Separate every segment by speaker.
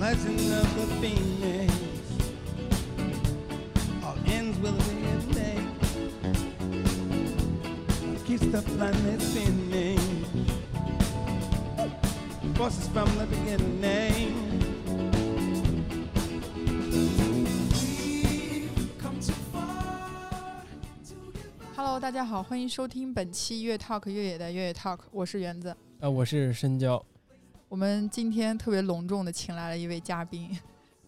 Speaker 1: Rising of the phoenix. All ends with a red day. Keeps the planet spinning. Forces from the beginning.
Speaker 2: Hello，大家好，欢迎收听本期越 Talk 越野的越野 Talk，我是园子。
Speaker 3: 呃，我是深交。
Speaker 2: 我们今天特别隆重的请来了一位嘉宾，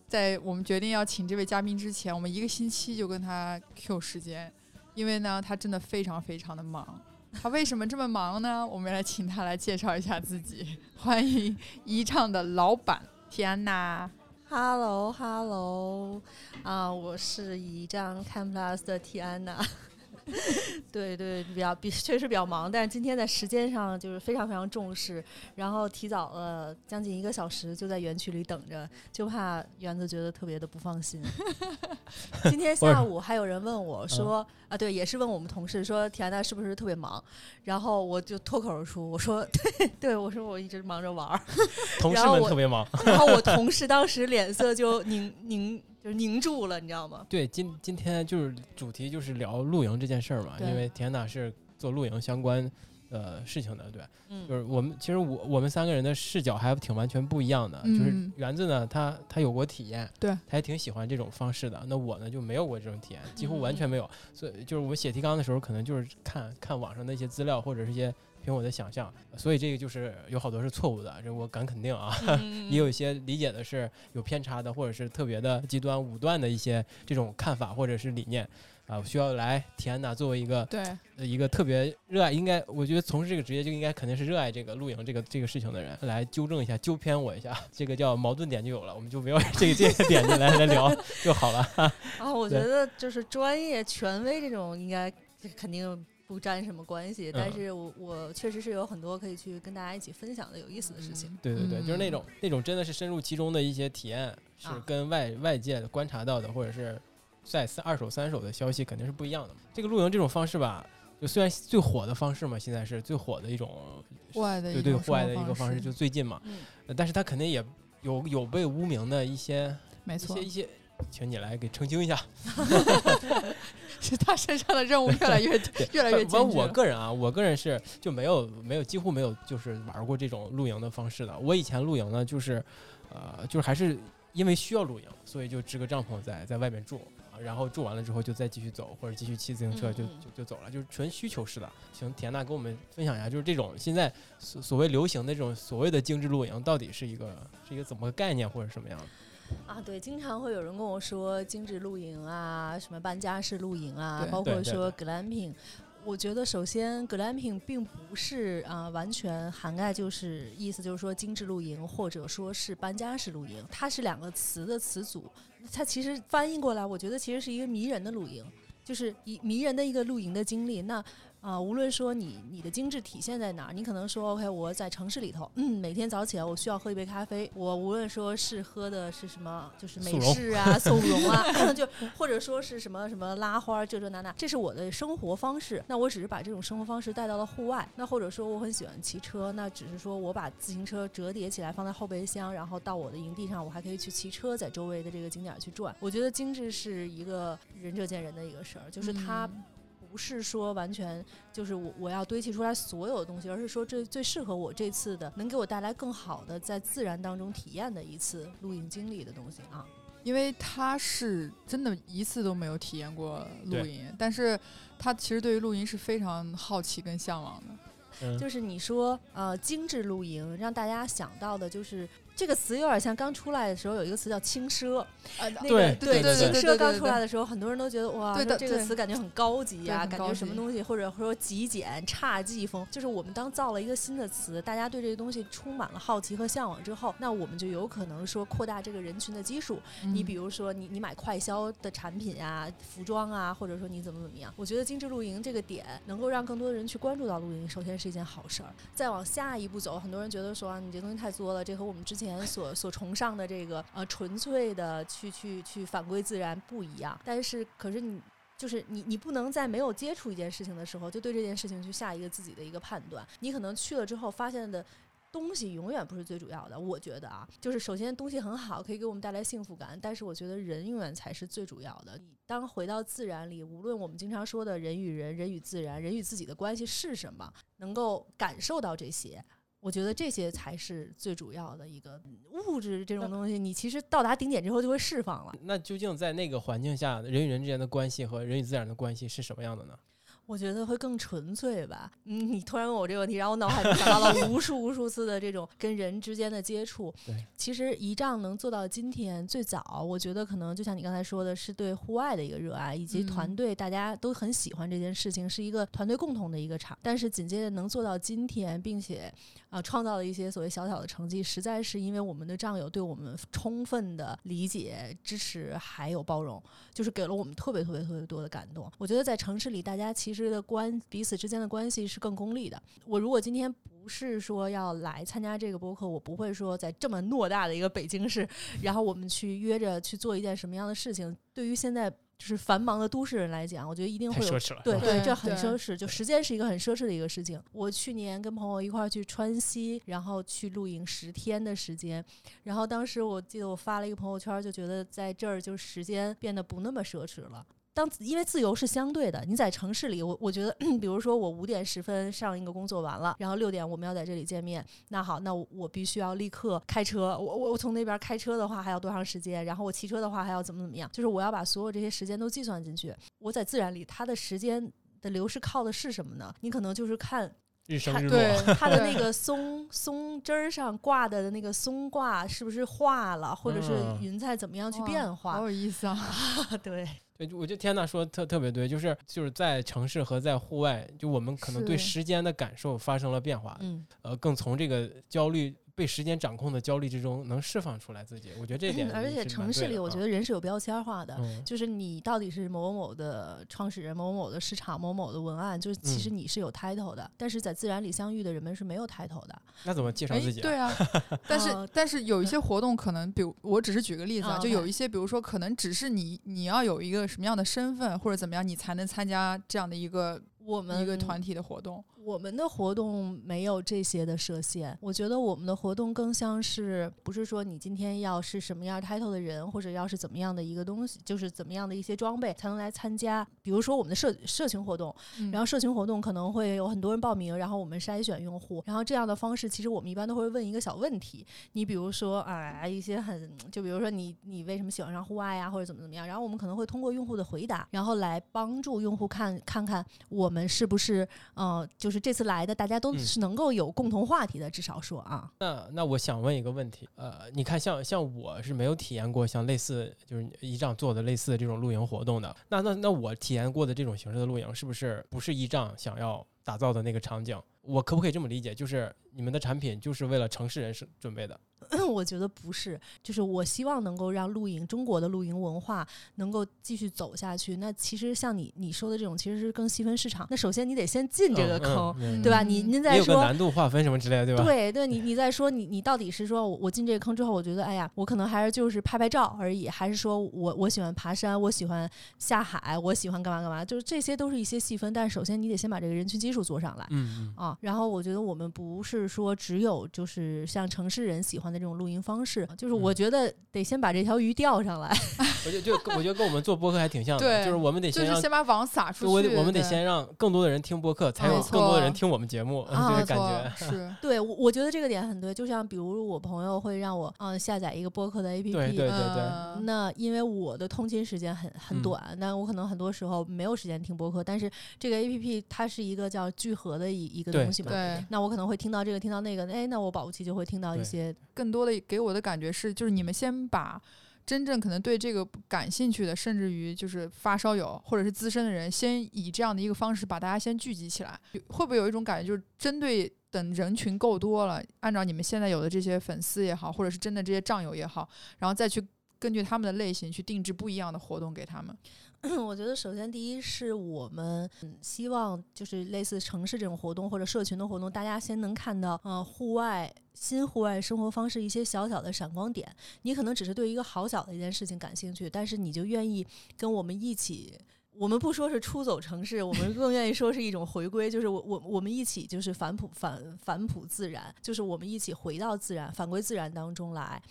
Speaker 2: 在我们决定要请这位嘉宾之前，我们一个星期就跟他 Q 时间，因为呢，他真的非常非常的忙。他为什么这么忙呢？我们来请他来介绍一下自己。欢迎宜唱的老板提安娜。
Speaker 4: Hello Hello，啊，我是宜章 Cam Plus 的提安娜。对对，比较比 确实比较忙，但是今天在时间上就是非常非常重视，然后提早了将近一个小时就在园区里等着，就怕园子觉得特别的不放心。今天下午还有人问我说啊，对，也是问我们同事说提安娜是不是特别忙，然后我就脱口而出我说对对，我说我一直忙着玩儿，
Speaker 3: 同事
Speaker 4: 然后我
Speaker 3: 们特别忙。
Speaker 4: 然后我同事当时脸色就凝凝就是凝住了，你知道吗？
Speaker 3: 对，今今天就是主题就是聊露营这件事儿嘛，因为田娜是做露营相关呃事情的，对，
Speaker 4: 嗯
Speaker 3: 就是我们其实我我们三个人的视角还挺完全不一样的。就是
Speaker 2: 嗯
Speaker 3: 园子呢，他他有过体验，
Speaker 2: 对
Speaker 3: 他也挺喜欢这种方式的。那我呢就没有过这种体验，几乎完
Speaker 4: 嗯
Speaker 3: 全没有。所以就是我写提纲的时候，可能就是看看网上的一些资料或者是一些凭我的想象，所以这个就是有好多是错误的，这我敢肯定啊。
Speaker 4: 嗯
Speaker 3: 也有一些理解的是有偏差的，或者是特别的极端武断的一些这种看法或者是理念啊，需要来提安娜作为一个
Speaker 2: 对，
Speaker 3: 呃一个特别热爱，应该我觉得从事这个职业就应该肯定是热爱这个露营这个这个事情的人来纠正一下、纠偏我一下，这个叫矛盾点就有了，我们就围绕这个这个点就来来聊就好了。
Speaker 4: 啊，我觉得就是专业权威这种应该这肯定不沾什么关系，但
Speaker 3: 嗯
Speaker 4: 是我我确实是有很多可以去跟大家一起分享的有意思的事情。
Speaker 3: 对对对，就是那
Speaker 2: 嗯
Speaker 3: 种那种真的是深入其中的一些体验，是
Speaker 4: 啊
Speaker 3: 跟外外界观察到的，或者是在三二手、三手的消息肯定是不一样的。这个露营这种方式吧，就虽然最火的方式嘛，现在是最火的一种，
Speaker 2: 户外的
Speaker 3: 对对，户外的一个方式，就最近嘛，但是它肯定也有有被污名的一些
Speaker 2: 没错
Speaker 3: 一些，一些，请你来给澄清一下。
Speaker 2: 是他身上的任务越来越 越来越
Speaker 3: 反正
Speaker 2: 艰巨了。
Speaker 3: 我个人啊，我个人是就没有没有几乎没有就是玩过这种露营的方式的。我以前露营呢，就是呃，就是还是因为需要露营，所以就支个帐篷在在外面住啊，然后住完了之后就再继续走，或者继续骑自行车就就就走了，就是纯需求式的。请田娜跟我们分享一下，就是这种现在所所谓流行的这种所谓的精致露营，到底是一个是一个怎么个概念或者什么样的？
Speaker 4: 啊，对，经常会有人跟我说精致露营啊，什么搬家式露营啊，包括说 glamping。我觉得首先 glamping 并不是啊、完全涵盖，就是意思就是说精致露营或者说是搬家式露营，它是两个词的词组。它其实翻译过来，我觉得其实是一个迷人的露营，就是一迷人的一个露营的经历。那啊、无论说你你的精致体现在哪儿，你可能说 OK，我在城市里头，嗯，每天早起来我需要喝一杯咖啡，我无论说是喝的是什么，就是美式啊、速溶啊，就或者说是什么什么拉花儿这这那那，这是我的生活方式。那我只是把这种生活方式带到了户外。那或者说我很喜欢骑车，那只是说我把自行车折叠起来放在后备箱，然后到我的营地上，我还可以去骑车，在周围的这个景点去转。我觉得精致是一个仁者见仁的一个事儿，就是它
Speaker 2: 嗯
Speaker 4: 不是说完全就是我我要堆砌出来所有的东西，而是说这最适合我这次的，能给我带来更好的在自然当中体验的一次露营经历的东西啊。
Speaker 2: 因为他是真的一次都没有体验过露
Speaker 3: 对
Speaker 2: 营，但是他其实对于露营是非常好奇跟向往的。
Speaker 3: 嗯，
Speaker 4: 就是你说呃精致露营，让大家想到的就是这个词有点像刚出来的时候有一个词叫轻奢，
Speaker 3: 对
Speaker 4: 个
Speaker 3: 对对
Speaker 4: 轻奢刚出来的时候，很多人都觉得哇，这个词感觉很高级啊、感觉什么东西，或者说极简、侘寂风。就是我们当造了一个新的词，大家对这个东西充满了好奇和向往之后，那我们就有可能说扩大这个人群的基数。你比
Speaker 2: 如
Speaker 4: 如说你你买快销的产品啊、服装啊，或者说你怎么怎么样，我觉得精致露营这个点能够让更多的人去关注到露营，首先是一件好事儿。再往下一步走，很多人觉得说、啊、你这东西太作了，这和我们之前所 所崇尚的这个呃纯粹的去去去返归自然不一样。但是可是你。就是你，你不能在没有接触一件事情的时候，就对这件事情去下一个自己的一个判断。你可能去了之后，发现的东西永远不是最主要的。我觉得啊，就是首先东西很好，可以给我们带来幸福感，但是我觉得人永远才是最主要的。当回到自然里，无论我们经常说的人与人、人与自然、人与自己的关系是什么，能够感受到这些。我觉得这些才是最主要的一个物质这种东西，你其实到达顶点之后就会释放了。
Speaker 3: 那究竟在那个环境下，人与人之间的关系和人与自然的关系是什么样的呢？
Speaker 4: 我觉得会更纯粹吧。嗯，你突然问我这个问题，然后我脑海里想到了无数无数次的这种跟人之间的接触。
Speaker 3: 对，
Speaker 4: 其实仪仗能做到今天，最早我觉得可能就像你刚才说的，是对户外的一个热爱，以及团队大家都很喜欢这件事情，是一个团队共同的一个场。但是紧接着能做到今天，并且啊创造了一些所谓小小的成绩，实在是因为我们的战友对我们充分的理解、支持还有包容，就是给了我们特别特别特别多的感动。我觉得在城市里，大家其实的关彼此之间的关系是更功利的。我如果今天不是说要来参加这个播客，我不会说在这么偌大的一个北京市，然后我们去约着去做一件什么样的事情。对于现在就是繁忙的都市人来讲，我觉得一定会有。对
Speaker 2: 对
Speaker 4: 这很奢侈，就时间是一个很奢侈的一个事情。我去年跟朋友一块儿去川西，然后去露营十天的时间，然后当时我记得我发了一个朋友圈儿，就觉得在这儿就时间变得不那么奢侈了。当因为自由是相对的，你在城市里，我我觉得，比如说我五点十分上一个工作完了，然后六点我们要在这里见面，那好，那我我必须要立刻开车，我我我从那边开车的话还要多长时间？然后我骑车的话还要怎么怎么样？就是我要把所有这些时间都计算进去。我在自然里，它的时间的流逝靠的是什么呢？你可能就是看看
Speaker 3: 日升日
Speaker 2: 对
Speaker 3: 落，
Speaker 4: 它的那 个松松枝儿上挂的那个松挂是不是化了，或者是
Speaker 3: 嗯
Speaker 4: 云彩怎么样去变化？
Speaker 2: 好有意思啊！
Speaker 4: 对，
Speaker 3: 我觉得天呐说的特特别对，就是就是在城市和在户外，就我们可能对时间的感受发生了变化，
Speaker 4: 嗯。
Speaker 3: 呃，更从这个焦虑被时间掌控的焦虑之中能释放出来自己。我觉得这一点
Speaker 4: 嗯而且城市里，我觉得人是有标签儿化的。
Speaker 3: 嗯
Speaker 4: 就是你到底是某某某的创始人、某某某的市场、某某的文案，就是其实
Speaker 3: 嗯
Speaker 4: 你是有 title 的，但是在自然里相遇的人们是没有 title 的。
Speaker 3: 那怎么介绍
Speaker 2: 哎
Speaker 3: 自己、，
Speaker 2: 对啊，但是
Speaker 4: 呃
Speaker 2: 但是有一些活动可能，比如我只是举个例子啊，
Speaker 4: 啊
Speaker 2: 就有一些，比如说可能只是你你要有一个什么样的身份或者怎么样，你才能参加这样的一个
Speaker 4: 我们
Speaker 2: 一个团体的活动。
Speaker 4: 我们的活动没有这些的设限，我觉得我们的活动更像是不是说你今天要是什么样 title 的人，或者要是怎么样的一个东西，就是怎么样的一些装备才能来参加。比如说我们的社社群活动，
Speaker 2: 嗯
Speaker 4: 然后社群活动可能会有很多人报名，然后我们筛选用户，然后这样的方式，其实我们一般都会问一个小问题，你比如说啊、一些很，就比如说你你为什么喜欢上户外呀，或者怎么怎么样，然后我们可能会通过用户的回答，然后来帮助用户看看看我们是不是呃，就是这次来的大家都
Speaker 3: 嗯。
Speaker 4: 是能够有共同话题的，至少说啊，
Speaker 3: 那那我想问一个问题，呃，你看像像我是没有体验过像类似就是仪仗做的类似的这种露营活动的，那那那我体验过的这种形式的露营，是不是不是仪仗想要打造的那个场景？我可不可以这么理解，就是你们的产品就是为了城市人是准备的？
Speaker 4: 我觉得不是，就是我希望能够让露营中国的露营文化能够继续走下去。那其实像你你说的这种，其实是更细分市场。那首先你得先进这个
Speaker 3: 嗯
Speaker 4: 坑，
Speaker 3: 嗯
Speaker 4: 对吧？你
Speaker 2: 嗯
Speaker 3: 也有个
Speaker 4: 您再说。
Speaker 3: 难度划分什么之类的，对吧？
Speaker 4: 对对，你你再说你你到底是说我我进这个坑之后，我觉得哎呀，我可能还是就是拍拍照而已，还是说我我喜欢爬山，我喜欢下海，我喜欢干嘛干嘛，就是这些都是一些细分。但是首先你得先把这个人群基数做上来。
Speaker 3: 嗯嗯，
Speaker 4: 啊，然后我觉得我们不是说只有就是像城市人喜欢的这种录音方式，就是我
Speaker 3: 嗯
Speaker 4: 觉得得先把这条鱼钓上来。
Speaker 3: 我觉得就我觉得跟我们做播客还挺像的，
Speaker 2: 对
Speaker 3: 就是我们得先让
Speaker 2: 就是先把网撒出去，
Speaker 3: 我得我们得先让更多的人听播客，才有更多的人听我们节目，
Speaker 4: 啊
Speaker 3: 感觉。
Speaker 2: 是
Speaker 4: 对，我我觉得这个点很对。就像比如我朋友会让我嗯、下载一个播客的 APP，
Speaker 3: 对对对对，
Speaker 2: 嗯
Speaker 4: 那因为我的通勤时间很很
Speaker 3: 嗯
Speaker 4: 短，那我可能很多时候没有时间听播客，但是这个 A P P 它是一个叫聚合的一一个东西嘛。
Speaker 2: 对，
Speaker 4: 那我可能会听到这个，听到那个，哎，那我保不齐就会听到一些，
Speaker 2: 更多的给我的感觉是，就是你们先把真正可能对这个感兴趣的，甚至于就是发烧友或者是资深的人，先以这样的一个方式把大家先聚集起来，会不会有一种感觉，就是针对等人群够多了，按照你们现在有的这些粉丝也好，或者是真的这些战友也好，然后再去根据他们的类型去定制不一样的活动给他们。
Speaker 4: 我觉得首先第一是我们希望就是类似城市这种活动或者社群的活动，大家先能看到呃户外新户外生活方式一些小小的闪光点。你可能只是对一个好小的一件事情感兴趣，但是你就愿意跟我们一起。我们不说是出走城市，我们更愿意说是一种回归，就是我我我们一起就是返璞返返璞自然，就是我们一起回到自然，返归自然当中来。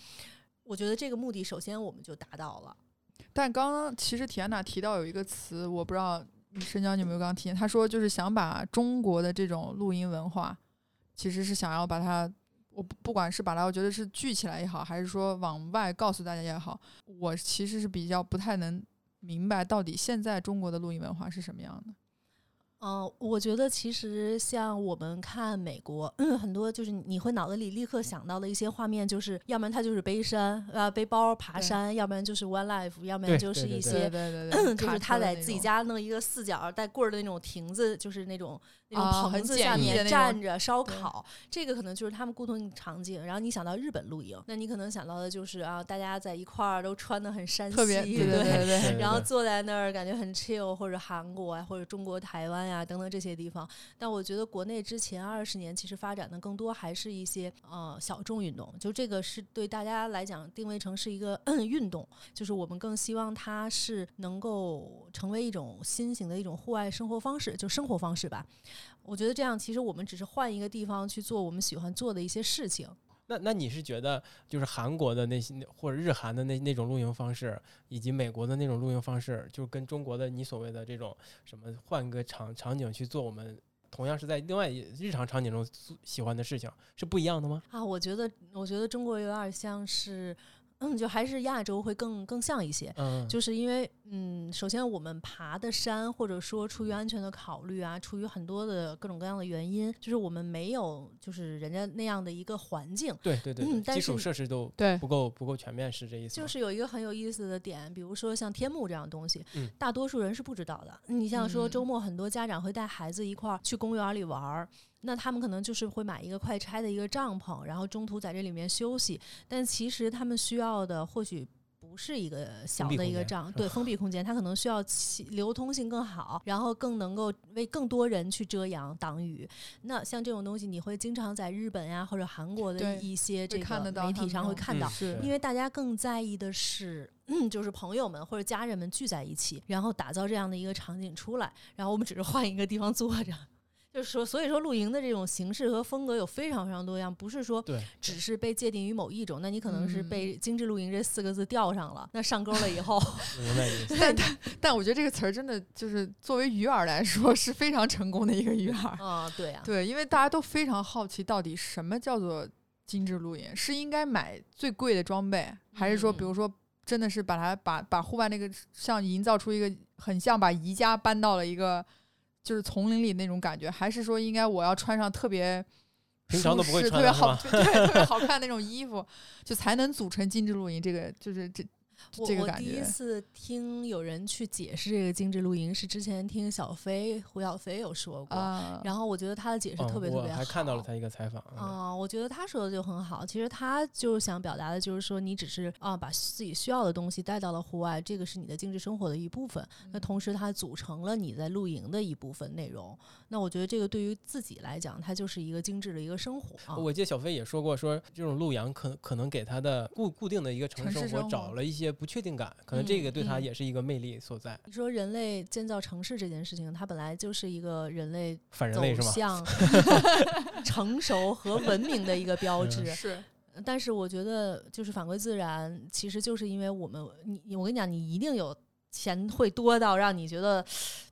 Speaker 4: 我觉得这个目的首先我们就达到了。
Speaker 2: 但刚刚其实体安娜提到有一个词，我不知道深江你有没有刚刚听见，她说就是想把中国的这种录音文化，其实是想要把它，我不管是把它，我觉得是聚起来也好，还是说往外告诉大家也好，我其实是比较不太能明白到底现在中国的录音文化是什么样的。
Speaker 4: 嗯，我觉得其实像我们看美国，很多就是你会脑子里立刻想到的一些画面，就是要不然他就是背山啊背包爬山，要不然就是 one life，要不然就是
Speaker 3: 对对对
Speaker 4: 一些
Speaker 2: 对对对，
Speaker 4: 就是他在自己家弄一个四角带棍儿的那种亭子，就是那种那种
Speaker 2: 啊
Speaker 4: 棚子下面站着烧
Speaker 2: 对
Speaker 4: 烤，这个可能就是他们固同场景。然后你想到日本露营，那你可能想到的就是啊，大家在一块儿都穿的很山西，
Speaker 2: 特别对对对对
Speaker 3: 对
Speaker 4: 然后坐在那儿感觉很 chill，或者韩国啊，或者中国台湾呀、等等这些地方。但我觉得国内之前二十年其实发展的更多还是一些呃小众运动，就这个是对大家来讲定位成是一个 运动，就是我们更希望它是能够成为一种新型的一种户外生活方式，就生活方式吧。我觉得这样其实我们只是换一个地方去做我们喜欢做的一些事情。
Speaker 3: 那那你是觉得就是韩国的那些或者日韩的那那种露营方式，以及美国的那种露营方式，就跟中国的你所谓的这种什么换个场场景去做我们同样是在另外一日常场景中喜欢的事情是不一样的吗？
Speaker 4: 啊，我觉得，我觉得中国有点像是，嗯，就还是亚洲会更更像一些。
Speaker 3: 嗯，
Speaker 4: 就是因为，嗯，首先我们爬的山，或者说出于安全的考虑啊，出于很多的各种各样的原因，就是我们没有就是人家那样的一个环境。
Speaker 3: 对对对对，
Speaker 4: 嗯但
Speaker 3: 基础
Speaker 4: 是
Speaker 3: 设施都
Speaker 2: 对
Speaker 3: 不够不够全面，是这意思？
Speaker 4: 就是有一个很有意思的点，比如说像天幕这样的东西，
Speaker 3: 嗯
Speaker 4: 大多数人是不知道的。你像说
Speaker 2: 嗯
Speaker 4: 周末很多家长会带孩子一块儿去公园里玩儿，那他们可能就是会买一个快拆的一个帐篷，然后中途在这里面休息。但其实他们需要的或许。不是一个小的一个帐，对封闭空间，它可能需要气流通性更好，然后更能够为更多人去遮阳挡雨。那像这种东西，你会经常在日本呀或者韩国的一些这个媒体上会看到，因为大家更在意的是，嗯，就是朋友们或者家人们聚在一起，然后打造这样的一个场景出来，然后我们只是换一个地方坐着。就是说，所以说露营的这种形式和风格有非常非常多样，不是说
Speaker 3: 对，
Speaker 4: 只是被界定于某一种。那你可能是
Speaker 2: 嗯
Speaker 4: 被“精致露营”这四个字钓上了，那上钩了以后，
Speaker 3: 明白意思。
Speaker 2: 但但但我觉得这个词儿真的就是作为鱼饵来说是非常成功的一个鱼饵。
Speaker 4: 啊，对啊，
Speaker 2: 对，因为大家都非常好奇，到底什么叫做精致露营？是应该买最贵的装备，还是说，比
Speaker 4: 嗯
Speaker 2: 如说，真的是把它把把户外那个像营造出一个很像把宜家搬到了一个就是丛林里那种感觉，还是说应该我要穿上特别
Speaker 3: 平常都不会
Speaker 2: 舒适特别好，对，特别好看那种衣服，就才能组成精致露营？这个就是这
Speaker 4: 我
Speaker 2: 这个感
Speaker 4: 我第一次听有人去解释这个精致露营，是之前听小飞胡小飞有说过，
Speaker 2: 啊，
Speaker 4: 然后我觉得他的解释特别
Speaker 3: 嗯
Speaker 4: 特别好。
Speaker 3: 我还看到了他一个采访。嗯
Speaker 4: 啊、我觉得他说的就很好。其实他就是想表达的就是说，你只是啊、把自己需要的东西带到了户外，这个是你的精致生活的一部分。那
Speaker 2: 嗯
Speaker 4: 同时，它组成了你在露营的一部分内容。那我觉得这个对于自己来讲，它就是一个精致的一个生活啊。
Speaker 3: 我记得小飞也说过，说这种露营可可能给他的固固定的一个城
Speaker 2: 市生活
Speaker 3: 找了一些不确定感，可能这个对他也是一个魅力所在。
Speaker 4: 你说人类建造城市这件事情，它本来就是一个人类走
Speaker 3: 反人类是吗？
Speaker 4: 向 成熟和文明的一个标志。
Speaker 2: 是
Speaker 4: 但是我觉得，就是反归自然，其实就是因为我们，你你我跟你讲，你一定有钱会多到让你觉得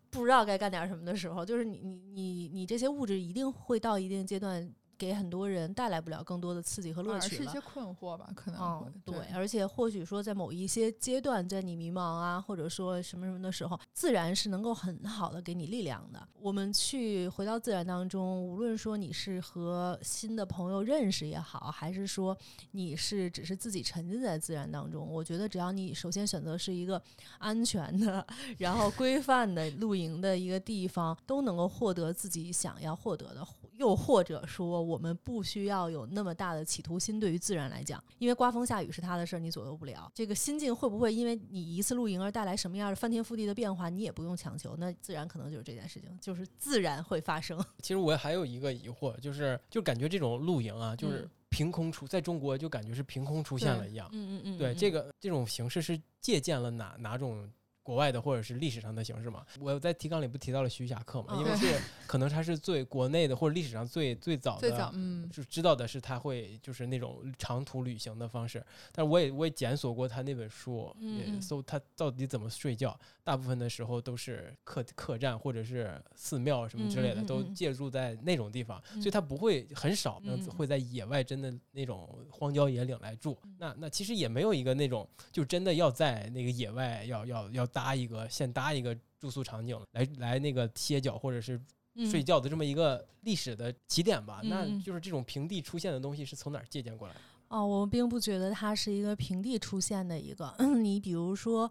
Speaker 4: 不知道该干点什么的时候，就是你你你你这些物质一定会到一定阶段，给很多人带来不了更多的刺激和乐趣
Speaker 2: 是一些。困惑吧，可能
Speaker 4: 嗯，对，而且或许说在某一些阶段，在你迷茫啊，或者说什么什么的时候，自然是能够很好的给你力量的。我们去回到自然当中，无论说你是和新的朋友认识也好，还是说你是只是自己沉浸在自然当中，我觉得只要你首先选择是一个安全的，然后规范的露营的一个地方，都能够获得自己想要获得的。又或者说，我们不需要有那么大的企图心，对于自然来讲，因为刮风下雨是他的事儿，你左右不了。这个心境会不会因为你一次露营而带来什么样的翻天覆地的变化，你也不用强求。那自然可能就是这件事情，就是自然会发生。
Speaker 3: 其实我还有一个疑惑，就是就感觉这种露营啊，就是
Speaker 4: 嗯
Speaker 3: 凭空出，在中国就感觉是凭空出现了一样。
Speaker 4: 嗯嗯嗯，
Speaker 3: 对，
Speaker 4: 嗯
Speaker 3: 这个这种形式是借鉴了哪哪种国外的或者是历史上的形式嘛。我在提纲里不提到了徐霞客嘛，因为
Speaker 2: 嗯
Speaker 3: 是可能他是最国内的或者历史上最最早
Speaker 2: 最
Speaker 3: 的
Speaker 2: 早嗯
Speaker 3: 就知道的是他会就是那种长途旅行的方式，但是我也我也检索过他那本书，也搜他到底怎么睡觉，大部分的时候都是客客栈或者是寺庙什么之类的，都借住在那种地方，
Speaker 4: 嗯
Speaker 3: 所以他不会很少会在野外真的那种荒郊野岭来住。
Speaker 4: 嗯
Speaker 3: 那那其实也没有一个那种就真的要在那个野外要要要搭一个现搭一个住宿场景来来那个歇脚或者是
Speaker 4: 嗯
Speaker 3: 睡觉的这么一个历史的起点吧。那就是这种平地出现的东西是从哪儿借鉴过来的？
Speaker 4: 哦，我并不觉得它是一个平地出现的一个。你比如说，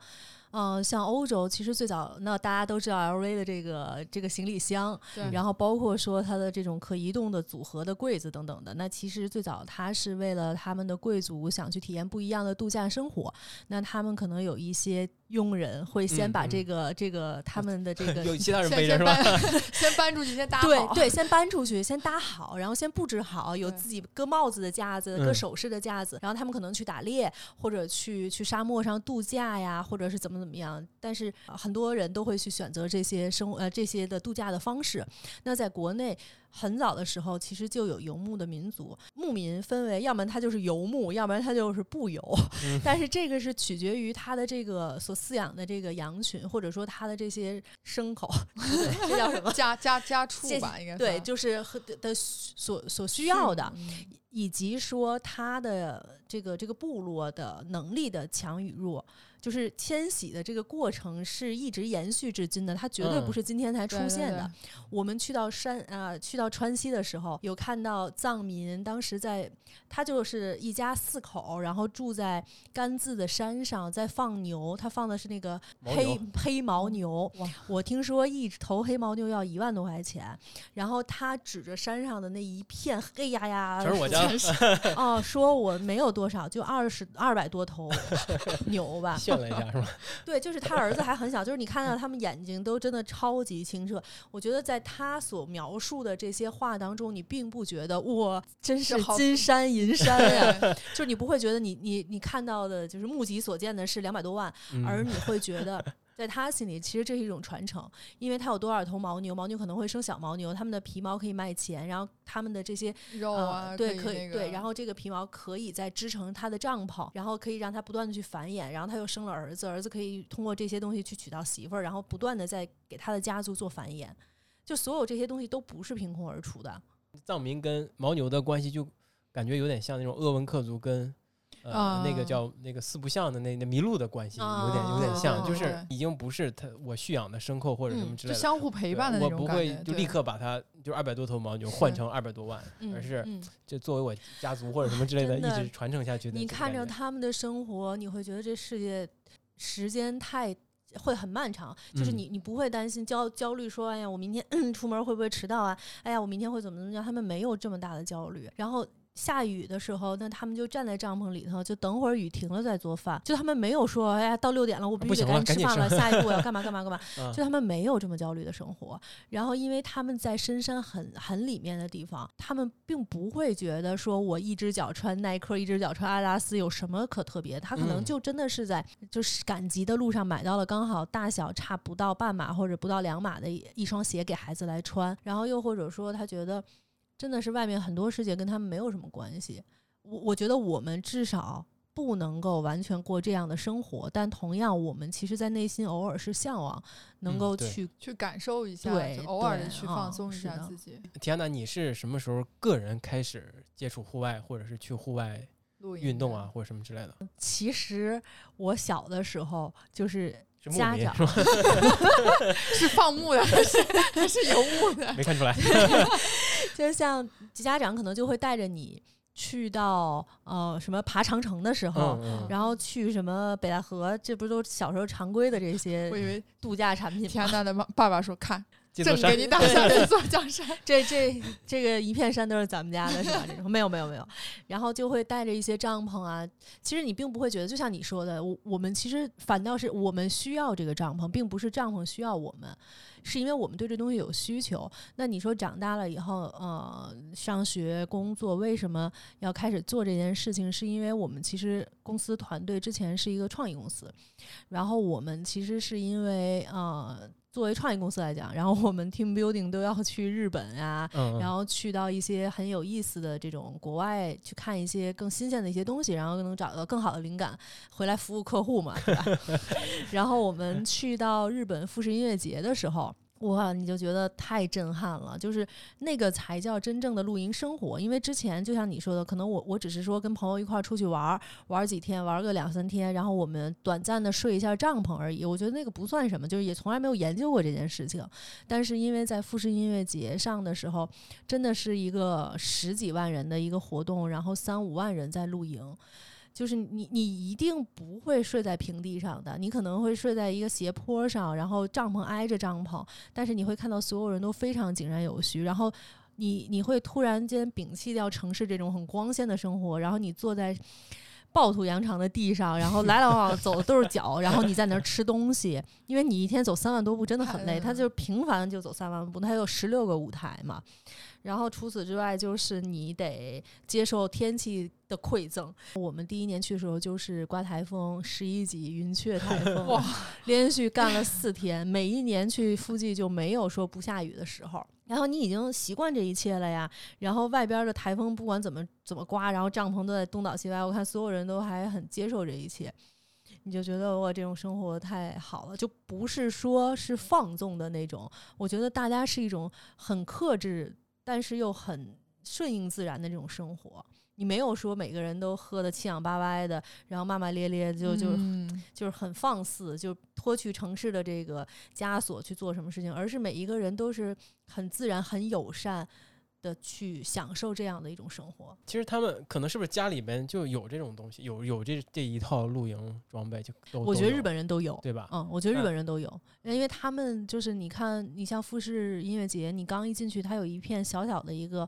Speaker 4: 呃，像欧洲，其实最早那大家都知道 LV 的这个这个行李箱，
Speaker 2: 对，
Speaker 4: 然后包括说它的这种可移动的组合的柜子等等的。那其实最早它是为了他们的贵族想去体验不一样的度假生活，那他们可能有一些佣人会先
Speaker 3: 嗯嗯
Speaker 4: 把这个、这个他们的这 个
Speaker 3: 有其他人
Speaker 2: 先
Speaker 3: 背着是
Speaker 2: 先
Speaker 3: 吧？
Speaker 2: 搬先搬出去，先搭好。
Speaker 4: 对对，先搬出去，先搭好，然后先布置好，有自己搁帽子的架子、搁
Speaker 3: 嗯
Speaker 4: 首饰的架子，然后他们可能去打猎，或者去去沙漠上度假呀，或者是怎么怎么怎么样。但是、很多人都会去选择这些生呃这些的度假的方式。那在国内。很早的时候，其实就有游牧的民族，牧民分为，要不然他就是游牧，要不然他就是不游。
Speaker 3: 嗯
Speaker 4: 但是这个是取决于他的这个所饲养的这个羊群，或者说他的这些牲口，对，这叫什么？
Speaker 2: 家家家畜
Speaker 4: 谢
Speaker 2: 吧，应该
Speaker 4: 对，就是和的的所所需要的，
Speaker 2: 嗯
Speaker 4: 以及说他的这个这个部落的能力的强与弱，就是迁徙的这个过程是一直延续至今的，它绝对不
Speaker 3: 嗯
Speaker 4: 是今天才出现的。
Speaker 2: 对
Speaker 4: 我们去到山呃，去到川西的时候，有看到藏民当时在，他就是一家四口，然后住在甘孜的山上，在放牛，他放的是那个黑黑牦牛。我听说一头黑牦牛要一万多块钱，然后他指着山上的那一片黑压压，
Speaker 3: 全是我家
Speaker 4: 哦，说我没有多少，就二十二百多头 牛吧。
Speaker 3: 炫了一下是吧？
Speaker 4: 对，就是他儿子还很小，就是你看到他们眼睛都真的超级清澈。我觉得在他所描述的这些话当中，你并不觉得哇，真是
Speaker 2: 好
Speaker 4: 金山银山呀、
Speaker 2: 对
Speaker 4: 就是你不会觉得你你你看到的就是目及所见的是两百多万，而
Speaker 3: 嗯
Speaker 4: 你会觉得。在他心里，其实这是一种传承，因为他有多少头牦牛，牦牛可能会生小牦牛，他们的皮毛可以卖钱，然后他们的这些
Speaker 2: 肉啊，
Speaker 4: 呃，对，
Speaker 2: 可
Speaker 4: 可以对，然
Speaker 2: 后
Speaker 4: 后这个皮毛可以再织成他的帐篷，然后可以让他不断的去繁衍，然后他又生了儿子，儿子可以通过这些东西去娶到媳妇儿，然后不断的在给他的家族做繁衍，就所有这些东西都不是凭空而出的。
Speaker 3: 藏民跟牦牛的关系就感觉有点像那种鄂温克族跟。呃，那个
Speaker 2: 啊
Speaker 3: 叫那个四不像的那那麋鹿的关系，有点有点像，
Speaker 4: 哦
Speaker 3: 就是已经不是他我蓄养的牲口或者什么
Speaker 4: 嗯
Speaker 3: 之类的，
Speaker 2: 就相互陪伴的那种
Speaker 3: 我不会就立刻把它就二百多头牦牛换成二百多万，
Speaker 4: 嗯
Speaker 3: 而是
Speaker 4: 嗯
Speaker 3: 就作为我家族或者什么之类的，一直传承下去的。
Speaker 4: 你看着，他们的生活，你会觉得这世界时间太会很漫长，就是
Speaker 3: 嗯
Speaker 4: 你你不会担心焦焦虑说，哎呀，我明天 出门会不会迟到啊？哎呀，我明天会怎么怎么样？他们没有这么大的焦虑，然后。下雨的时候，那他们就站在帐篷里头，就等会儿雨停了再做饭。就他们没有说，哎呀，到六点了，我必须得赶紧吃饭了，下一步我要干嘛干嘛干嘛。
Speaker 3: 嗯
Speaker 4: 就他们没有这么焦虑的生活。然后，因为他们在深山很很里面的地方，他们并不会觉得说我一只脚穿耐克，一只脚穿阿达斯有什么可特别。他可能
Speaker 3: 嗯
Speaker 4: 就真的是在就是赶集的路上买到了刚好大小差不到半码或者不到两码的一一双鞋给孩子来穿。然后又或者说他觉得真的是外面很多世界跟他们没有什么关系。我我觉得我们至少。不能够完全过这样的生活，但同样，我们其实，在内心偶尔是向往能够去
Speaker 2: 去感受一下，
Speaker 4: 对
Speaker 2: 就偶尔的去放
Speaker 4: 嗯
Speaker 2: 松一下自己。
Speaker 3: 提安娜，你是什么时候个人开始接触户外，或者是去户外运动啊，或者什么之类的？
Speaker 4: 其实我小的时候就是家长
Speaker 3: 是
Speaker 2: 放牧的还是还是游牧的？
Speaker 3: 没看出来。
Speaker 4: 就像家长可能就会带着你去到呃什么爬长城的时候，
Speaker 3: 嗯嗯
Speaker 4: 然后去什么北戴河，这不都是小时候常规的这些
Speaker 2: 我以为
Speaker 4: 度假产品
Speaker 2: 天呐的妈爸爸说看。正给你打下 这座江山。
Speaker 4: 这这这个一片山都是咱们家的，是吧？这种没有没有没有，然后就会带着一些帐篷啊。其实你并不会觉得，就像你说的，我我们其实反倒是我们需要这个帐篷，并不是帐篷需要我们，是因为我们对这东西有需求。那你说长大了以后，呃，上学工作为什么要开始做这件事情？是因为我们其实公司团队之前是一个创意公司，然后我们其实是因为呃。作为创业公司来讲，然后我们 team building 都要去日本呀、
Speaker 3: 嗯，
Speaker 4: 然后去到一些很有意思的这种国外去看一些更新鲜的一些东西，然后能找到更好的灵感，回来服务客户嘛，对吧？然后我们去到日本富士音乐节的时候。哇，你就觉得太震撼了，就是那个才叫真正的露营生活。因为之前就像你说的，可能我我只是说跟朋友一块儿出去玩儿，玩儿几天，玩个两三天，然后我们短暂的睡一下帐篷而已。我觉得那个不算什么，就是也从来没有研究过这件事情。但是因为在富士音乐节上的时候，真的是一个十几万人的一个活动，然后三五万人在露营。就是你，你一定不会睡在平地上的，你可能会睡在一个斜坡上，然后帐篷挨着帐篷，但是你会看到所有人都非常井然有序，然后你你会突然间摒弃掉城市这种很光鲜的生活，然后你坐在暴土扬长的地上，然后来来往往走的都是脚，然后你在那儿吃东西，因为你一天走三万多步真的很累，
Speaker 2: 太
Speaker 4: 它就是频繁就走三万步，他有十六个舞台嘛。然后除此之外，就是你得接受天气的馈赠。我们第一年去的时候，就是刮台风，十一级云雀台风，
Speaker 2: 哇，
Speaker 4: 连续干了四天。每一年去附近就没有说不下雨的时候。然后你已经习惯这一切了呀。然后外边的台风不管怎么怎么刮，然后帐篷都在东倒西歪，我看所有人都还很接受这一切。你就觉得我，这种生活太好了，就不是说是放纵的那种。我觉得大家是一种很克制，但是又很顺应自然的这种生活。你没有说每个人都喝的七仰八歪的，然后骂骂咧咧，就就、
Speaker 2: 嗯
Speaker 4: 就是很放肆，就脱去城市的这个枷锁去做什么事情，而是每一个人都是很自然、很友善的去享受这样的一种生活。
Speaker 3: 其实他们可能是不是家里边就有这种东西，有有这这一套露营装备就都。都有
Speaker 4: 我觉得日本人都有，
Speaker 3: 对吧？
Speaker 4: 嗯，我觉得日
Speaker 3: 嗯
Speaker 4: 本人都有，因为他们就是你看，你像富士音乐节，你刚一进去，它有一片小小的一个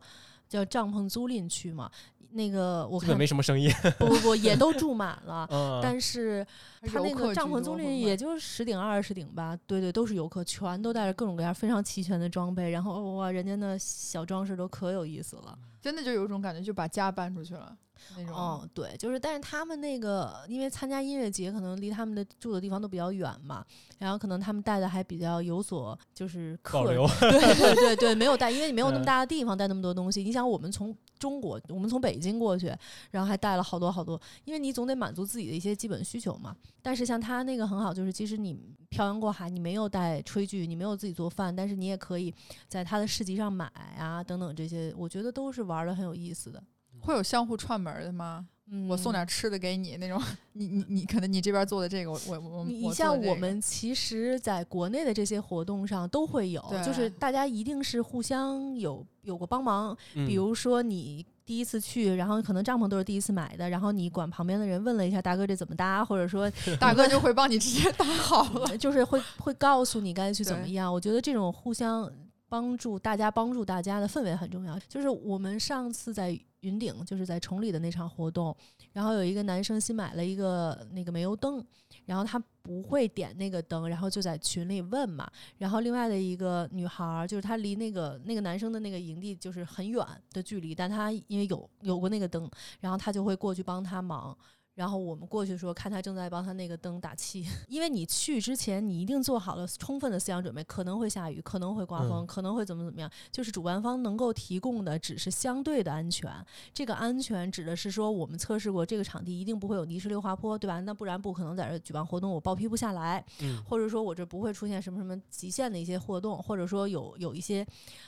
Speaker 4: 叫帐篷租赁区嘛，那个我看
Speaker 3: 基本没什么生意。
Speaker 4: 不不不也都住满了，
Speaker 3: 嗯，
Speaker 4: 但是他那个帐篷租赁也就十顶二十顶吧，对对，都是游客，全都带着各种各样非常齐全的装备，然后哇，人家那小装饰都可有意思了。
Speaker 2: 真的就有一种感觉，就把家搬出去了那种。
Speaker 4: 哦，对，就是，但是他们那个，因为参加音乐节，可能离他们的住的地方都比较远嘛，然后可能他们带的还比较有所就是克
Speaker 3: 保留。
Speaker 4: 对对对对，没有带，因为你没有那么
Speaker 3: 嗯
Speaker 4: 大的地方带那么多东西。你想，我们从中国，我们从北京过去，然后还带了好多好多，因为你总得满足自己的一些基本需求嘛。但是像他那个很好，就是即使你漂洋过海，你没有带炊具，你没有自己做饭，但是你也可以在他的市集上买啊，等等这些，我觉得都是玩的很有意思的。
Speaker 2: 会有相互串门儿的吗？
Speaker 4: 嗯，
Speaker 2: 我送点吃的给你那种，你你你可能你这边做的这个，我我我
Speaker 4: 你像我们其实在国内的这些活动上都会有，就是大家一定是互相有有过帮忙，
Speaker 3: 嗯
Speaker 4: 比如说你第一次去，然后可能帐篷都是第一次买的，然后你管旁边的人问了一下大哥这怎么搭，或者说
Speaker 2: 大哥就会帮你直接搭好了。
Speaker 4: 就是会会告诉你该去怎么样。我觉得这种互相帮助大家帮助大家的氛围很重要。就是我们上次在云顶，就是在崇礼的那场活动，然后有一个男生新买了一个那个煤油灯，然后他不会点那个灯，然后就在群里问嘛。然后另外的一个女孩儿，就是她离那个那个男生的那个营地就是很远的距离，但她因为有有过那个灯，然后她就会过去帮他忙。然后我们过去的时候，看他正在帮他那个灯打气，因为你去之前，你一定做好了充分的思想准备，可能会下雨，可能会刮风，
Speaker 3: 嗯
Speaker 4: 可能会怎么怎么样。就是主办方能够提供的只是相对的安全，这个安全指的是说，我们测试过这个场地一定不会有泥石流滑坡，对吧？那不然不可能在这举办活动，我报批不下来。
Speaker 3: 嗯
Speaker 4: 或者说我这不会出现什么什么极限的一些活动，或者说有有一些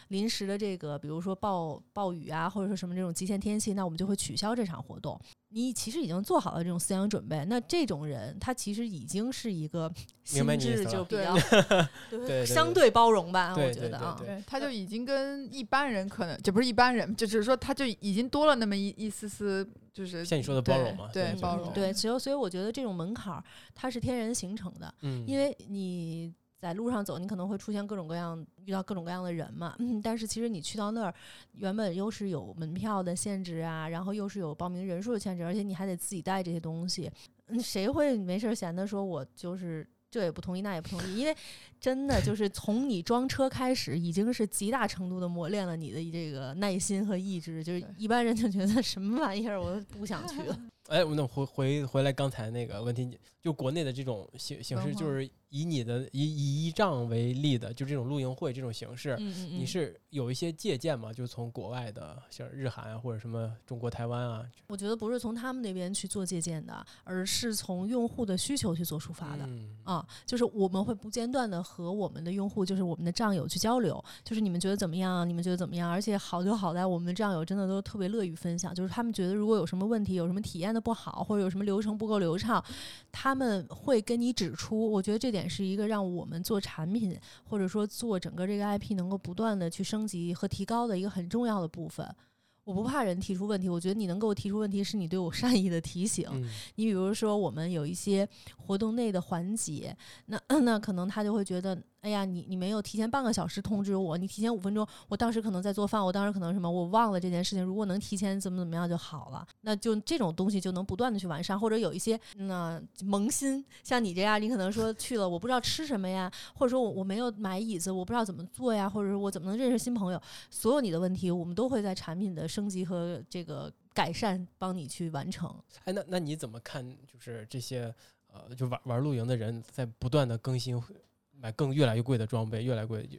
Speaker 4: 临时的这个，比如说暴暴雨啊，或者说什么这种极限天气，那我们就会取消这场活动。你其实已经做好了这种思想准备，那这种人他其实已经是一个心智就比较 相对包容吧，我觉得啊，
Speaker 2: 他就已经跟一般人可能就不是一般人，就只是说他就已经多了那么一一丝丝，就是
Speaker 3: 像你说的包容嘛对
Speaker 2: 对包容，
Speaker 4: 对，所以所以我觉得这种门槛儿它是天然形成的，
Speaker 3: 嗯，
Speaker 4: 因为你在路上走，你可能会出现各种各样遇到各种各样的人嘛。但是其实你去到那儿，原本又是有门票的限制啊，然后又是有报名人数的限制，而且你还得自己带这些东西。谁会没事闲的说我就是这也不同意那也不同意？因为真的就是从你装车开始，已经是极大程度的磨练了你的这个耐心和意志。就是一般人就觉得什么玩意儿，我都不想去了。
Speaker 3: 哎，那回回回来刚才那个问题，就国内的这种形形式，就是以你的以以依仗为例的，就这种露营会这种形式，
Speaker 4: 嗯嗯
Speaker 3: 你是有一些借鉴吗？就从国外的，像日韩啊，或者什么中国台湾啊，
Speaker 4: 我觉得不是从他们那边去做借鉴的，而是从用户的需求去做出发的。
Speaker 3: 嗯
Speaker 4: 啊，就是我们会不间断的和我们的用户，就是我们的战友去交流，就是你们觉得怎么样？你们觉得怎么样？而且好就好在我们的战友真的都特别乐于分享，就是他们觉得如果有什么问题，有什么体验的不好，或者有什么流程不够流畅，他们会跟你指出。我觉得这点是一个让我们做产品或者说做整个这个 IP 能够不断的去升级和提高的一个很重要的部分。我不怕人提出问题，我觉得你能够提出问题是你对我善意的提醒。
Speaker 3: 嗯
Speaker 4: 你比如说，我们有一些活动内的环节，那 那可能他就会觉得，哎呀，你你没有提前半个小时通知我，你提前五分钟，我当时可能在做饭，我当时可能什么，我忘了这件事情，如果能提前怎么怎么样就好了，那就这种东西就能不断的去完善，或者有一些那萌新，像你这样，你可能说去了，我不知道吃什么呀，或者说我我没有买椅子，我不知道怎么做呀，或者说我怎么能认识新朋友，所有你的问题，我们都会在产品的升级和这个改善帮你去完成。
Speaker 3: 哎，那那你怎么看？就是这些呃，就玩玩露营的人在不断的更新，买更越来越贵的装备，越来越贵，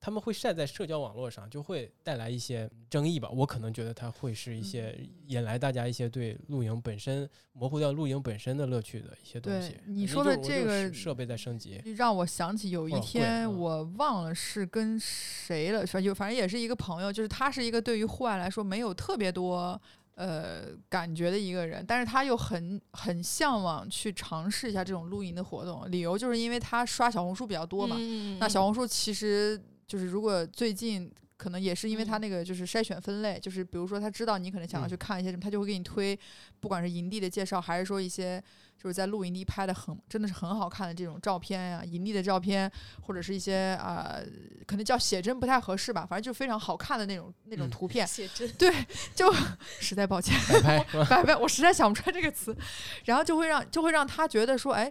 Speaker 3: 他们会晒在社交网络上，就会带来一些争议吧。我可能觉得它会是一些引来大家一些对露营本身模糊掉露营本身的乐趣的一些东西。
Speaker 2: 你说的这个
Speaker 3: 设备在升级，
Speaker 2: 让我想起有一天，
Speaker 3: 嗯
Speaker 2: 我忘了是跟谁了，反正就反正也是一个朋友，就是他是一个对于户外来说没有特别多呃感觉的一个人，但是他又很很向往去尝试一下这种露营的活动，理由就是因为他刷小红书比较多嘛。
Speaker 4: 嗯
Speaker 2: 那小红书其实就是如果最近。可能也是因为他
Speaker 4: 嗯
Speaker 2: 那个就是筛选分类，就是比如说他知道你可能想要
Speaker 3: 嗯
Speaker 2: 去看一些什么，他就会给你推，不管是营地的介绍，还是说一些就是在露营地拍的很真的是很好看的这种照片呀、营地的照片，或者是一些啊、可能叫写真不太合适吧，反正就非常好看的那种那种
Speaker 3: 嗯
Speaker 2: 图片。
Speaker 4: 写真，
Speaker 2: 对，就实在抱歉，
Speaker 3: 摆拍是吧？
Speaker 2: 摆摆，我实在想不出来这个词，然后就会让就会让他觉得说，哎，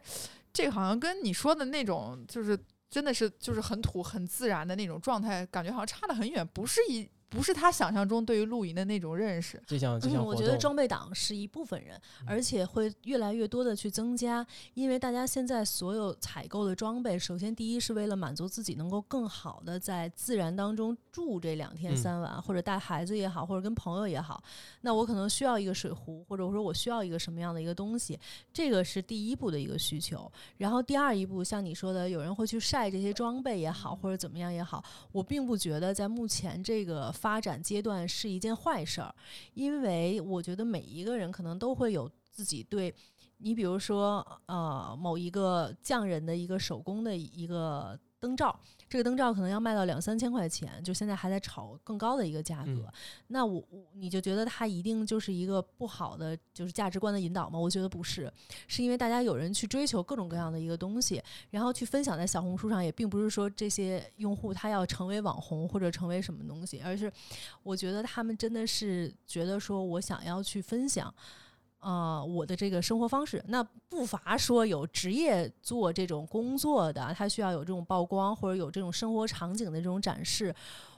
Speaker 2: 这个好像跟你说的那种就是真的是就是很土很自然的那种状态，感觉好像差得很远，不是一不是他想象中对于露营的那种认识。
Speaker 3: 这项这项
Speaker 4: 嗯，我觉得装备党是一部分人，而且会越来越多的去增加，因为大家现在所有采购的装备，首先第一是为了满足自己能够更好的在自然当中住这两天
Speaker 3: 嗯
Speaker 4: 三晚，或者带孩子也好，或者跟朋友也好，那我可能需要一个水壶，或者说我需要一个什么样的一个东西，这个是第一步的一个需求。然后第二一步，像你说的，有人会去晒这些装备也好，或者怎么样也好，我并不觉得在目前这个发展阶段是一件坏事儿，因为我觉得每一个人可能都会有自己对。你比如说，呃，某一个匠人的一个手工的一个灯罩，这个灯罩可能要卖到两三千块钱，就现在还在炒更高的一个价格。
Speaker 3: 嗯
Speaker 4: 那我我你就觉得它一定就是一个不好的就是价值观的引导吗？我觉得不是，是因为大家有人去追求各种各样的一个东西，然后去分享在小红书上，也并不是说这些用户他要成为网红或者成为什么东西，而是我觉得他们真的是觉得说我想要去分享。呃，我的这个生活方式，那不乏说有职业做这种工作的，他需要有这种曝光或者有这种生活场景的这种展示，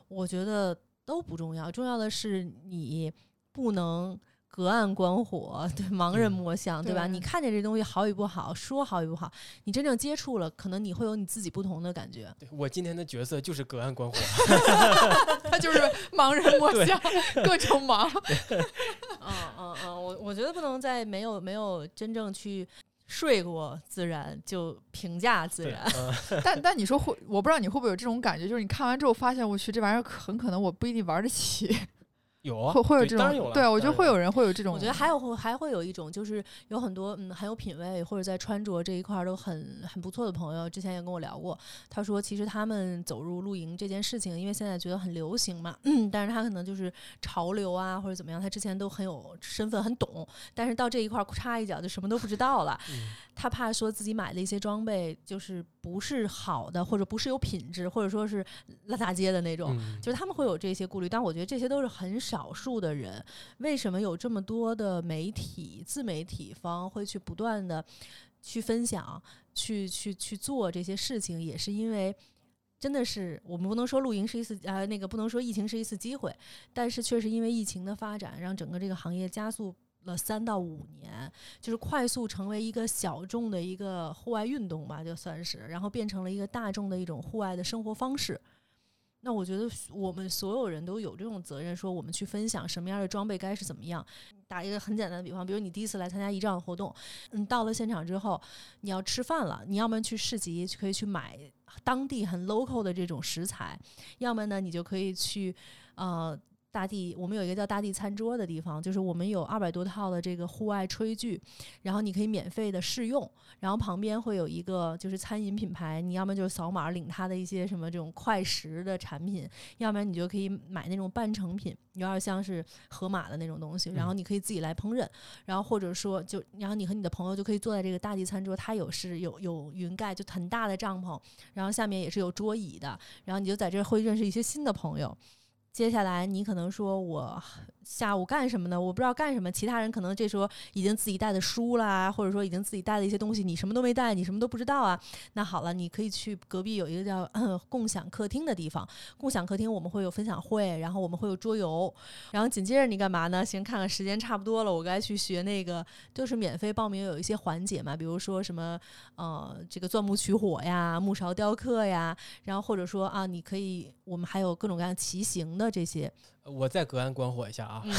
Speaker 4: 我觉得都不重要，重要的是你不能隔岸观火，对，盲人
Speaker 3: 嗯
Speaker 4: 摸象，对吧？
Speaker 2: 对
Speaker 4: 你看见这东西好与不好，说好与不好，你真正接触了，可能你会有你自己不同的感觉。
Speaker 3: 对我今天的角色就是隔岸观火，
Speaker 2: 他就是盲人摸象，各种盲。
Speaker 4: 嗯 嗯嗯，我我觉得不能在没有没有真正去睡过自然就评价自然。
Speaker 3: 嗯
Speaker 2: 但但你说会，我不知道你会不会有这种感觉，就是你看完之后发现，我去，这玩意儿很可能我不一定玩得起。
Speaker 3: 有啊，
Speaker 2: 会会有这种
Speaker 3: 对
Speaker 2: 我觉得会有人会有这种，
Speaker 4: 我觉得还有会还会有一种，就是有很多嗯很有品味或者在穿着这一块儿都很很不错的朋友，之前也跟我聊过，他说其实他们走入露营这件事情，因为现在觉得很流行嘛，嗯，但是他可能就是潮流啊或者怎么样，他之前都很有身份很懂，但是到这一块儿插一脚就什么都不知道了，
Speaker 3: 嗯
Speaker 4: 他怕说自己买的一些装备就是不是好的，或者不是有品质，或者说是烂大街的那种。
Speaker 3: 嗯
Speaker 4: 就是他们会有这些顾虑，但我觉得这些都是很少少数的人。为什么有这么多的媒体、自媒体方会去不断的去分享、去去去做这些事情，也是因为真的是我们不能说露营是一次呃那个不能说疫情是一次机会，但是确实因为疫情的发展，让整个这个行业加速。了三到五年，就是快速成为一个小众的一个户外运动吧，就算是，然后变成了一个大众的一种户外的生活方式。那我觉得我们所有人都有这种责任，说我们去分享什么样的装备该是怎么样。打一个很简单的比方，比如你第一次来参加仪仗活动，嗯，到了现场之后，你要吃饭了，你要么去市集可以去买当地很 local 的这种食材，要么呢你就可以去呃。大地，我们有一个叫大地餐桌的地方，就是我们有二百多套的这个户外炊具，然后你可以免费的试用，然后旁边会有一个就是餐饮品牌，你要么就是扫码领它的一些什么这种快食的产品，要不然你就可以买那种半成品，有点像是盒马的那种东西，然后你可以自己来烹饪，然后或者说就然后你和你的朋友就可以坐在这个大地餐桌，它有是有有云盖，就很大的帐篷，然后下面也是有桌椅的，然后你就在这儿会认识一些新的朋友。接下来你可能说我下午干什么呢？我不知道干什么。其他人可能这时候已经自己带的书啦，或者说已经自己带了一些东西，你什么都没带，你什么都不知道啊。那好了，你可以去隔壁有一个叫、呃、共享客厅的地方。共享客厅我们会有分享会，然后我们会有桌游，然后紧接着你干嘛呢？行，看看时间差不多了，我该去学那个，就是免费报名有一些环节嘛，比如说什么呃这个钻木取火呀、木勺雕刻呀，然后或者说啊，你可以我们还有各种各样骑行的这些。
Speaker 3: 我再隔岸观火一下啊，
Speaker 4: 嗯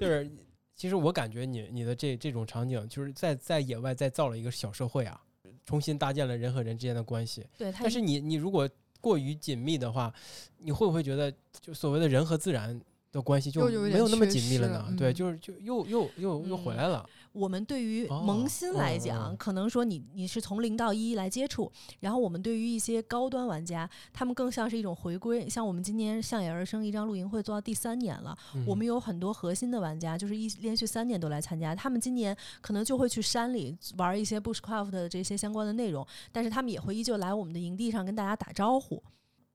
Speaker 3: 就是其实我感觉你你的这这种场景，就是在在野外再造了一个小社会啊，重新搭建了人和人之间的关系。
Speaker 4: 对，
Speaker 3: 但是你你如果过于紧密的话，你会不会觉得就所谓的人和自然的关系就没有那么紧密了呢？对，
Speaker 2: 嗯
Speaker 3: 就是就又又又又回
Speaker 4: 嗯
Speaker 3: 来了。
Speaker 4: 我们对于
Speaker 3: 哦
Speaker 4: 萌新来
Speaker 3: 嗯
Speaker 4: 讲，
Speaker 3: 嗯
Speaker 4: 可能说你你是从零到一来接触，然后我们对于一些高端玩家，他们更像是一种回归。像我们今年向野而生一张露营会做到第三年了，我
Speaker 3: 嗯
Speaker 4: 们有很多核心的玩家，就是一连续三年都来参加，他们今年可能就会去山里玩一些 bushcraft 的这些相关的内容，但是他们也会依旧来我们的营地上跟大家打招呼。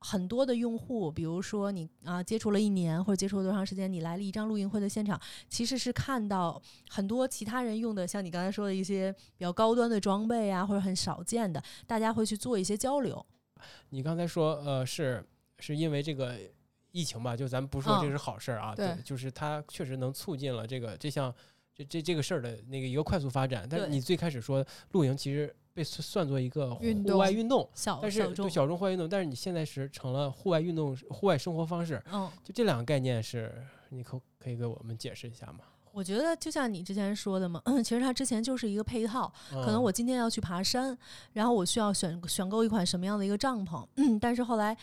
Speaker 4: 很多的用户，比如说你啊接触了一年或者接触了多长时间，你来了一张露营会的现场，其实是看到很多其他人用的，像你刚才说的一些比较高端的装备啊，或者很少见的，大家会去做一些交流。
Speaker 3: 你刚才说呃是是因为这个疫情吧？就咱们不说这
Speaker 4: 嗯
Speaker 3: 是好事儿啊，
Speaker 2: 对
Speaker 3: 就是它确实能促进了这个这项这这这个事儿的那个一个快速发展。但是你最开始说露营其实被算算作一个户外运动，
Speaker 4: 小
Speaker 3: 但是对
Speaker 4: 小众，
Speaker 3: 户外运动，但是你现在是成了户外运动、户外生活方式，
Speaker 4: 嗯，
Speaker 3: 就这两个概念是，你可可以给我们解释一下吗？
Speaker 4: 我觉得就像你之前说的嘛，其实它之前就是一个配套，可能
Speaker 3: 嗯
Speaker 4: 我今天要去爬山，然后我需要选选购一款什么样的一个帐篷，但是后来。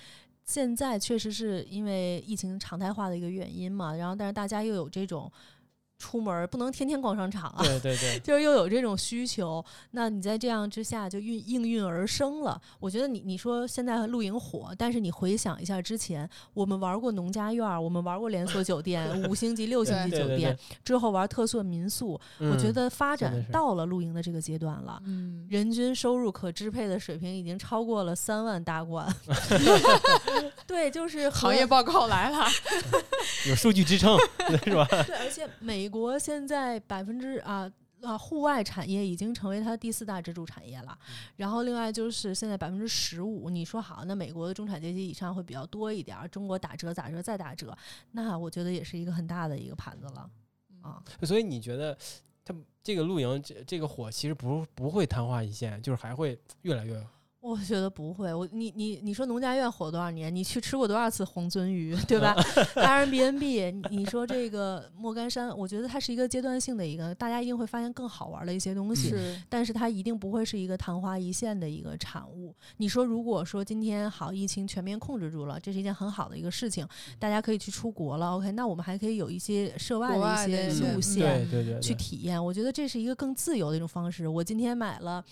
Speaker 4: 现在确实是因为疫情常态化的一个原因嘛，然后但是大家又有这种出门不能天天逛商场啊，
Speaker 3: 对对对，
Speaker 4: 就是又有这种需求，那你在这样之下就运应运而生了。我觉得你你说现在露营火，但是你回想一下之前，我们玩过农家院，我们玩过连锁酒店、五星级、六星级酒店
Speaker 3: 对，
Speaker 4: 之后玩特色民宿，我觉
Speaker 3: 嗯
Speaker 4: 得发展到了露营的这个阶段了。
Speaker 2: 嗯，
Speaker 4: 人均收入可支配的水平已经超过了三万大关，对，就是
Speaker 2: 行业报告来了，
Speaker 3: 有数据支撑，是吧？
Speaker 4: 对，而且美国现在百分之啊啊户外产业已经成为它第四大支柱产业了。然后另外就是现在百分之十五，你说好，那美国的中产阶级以上会比较多一点儿，中国打折打折再打折，那我觉得也是一个很大的一个盘子了啊。
Speaker 3: 所以你觉得它这个露营这这个火其实不不会昙花一现，就是还会越来越
Speaker 4: 我觉得不会，我你你你说农家院火多少年？你去吃过多少次红鳟鱼，对吧？Airbnb，你说这个莫干山，我觉得它是一个阶段性的一个，大家一定会发现更好玩的一些东西，
Speaker 2: 是
Speaker 4: 但是它一定不会是一个昙花一现的一个产物。你说，如果说今天好疫情全面控制住了，这是一件很好的一个事情，大家可以去出国了，OK，那我们还可以有一些涉外的一些路线，去体验。我觉得这是一个更自由的一种方式。我今天买了。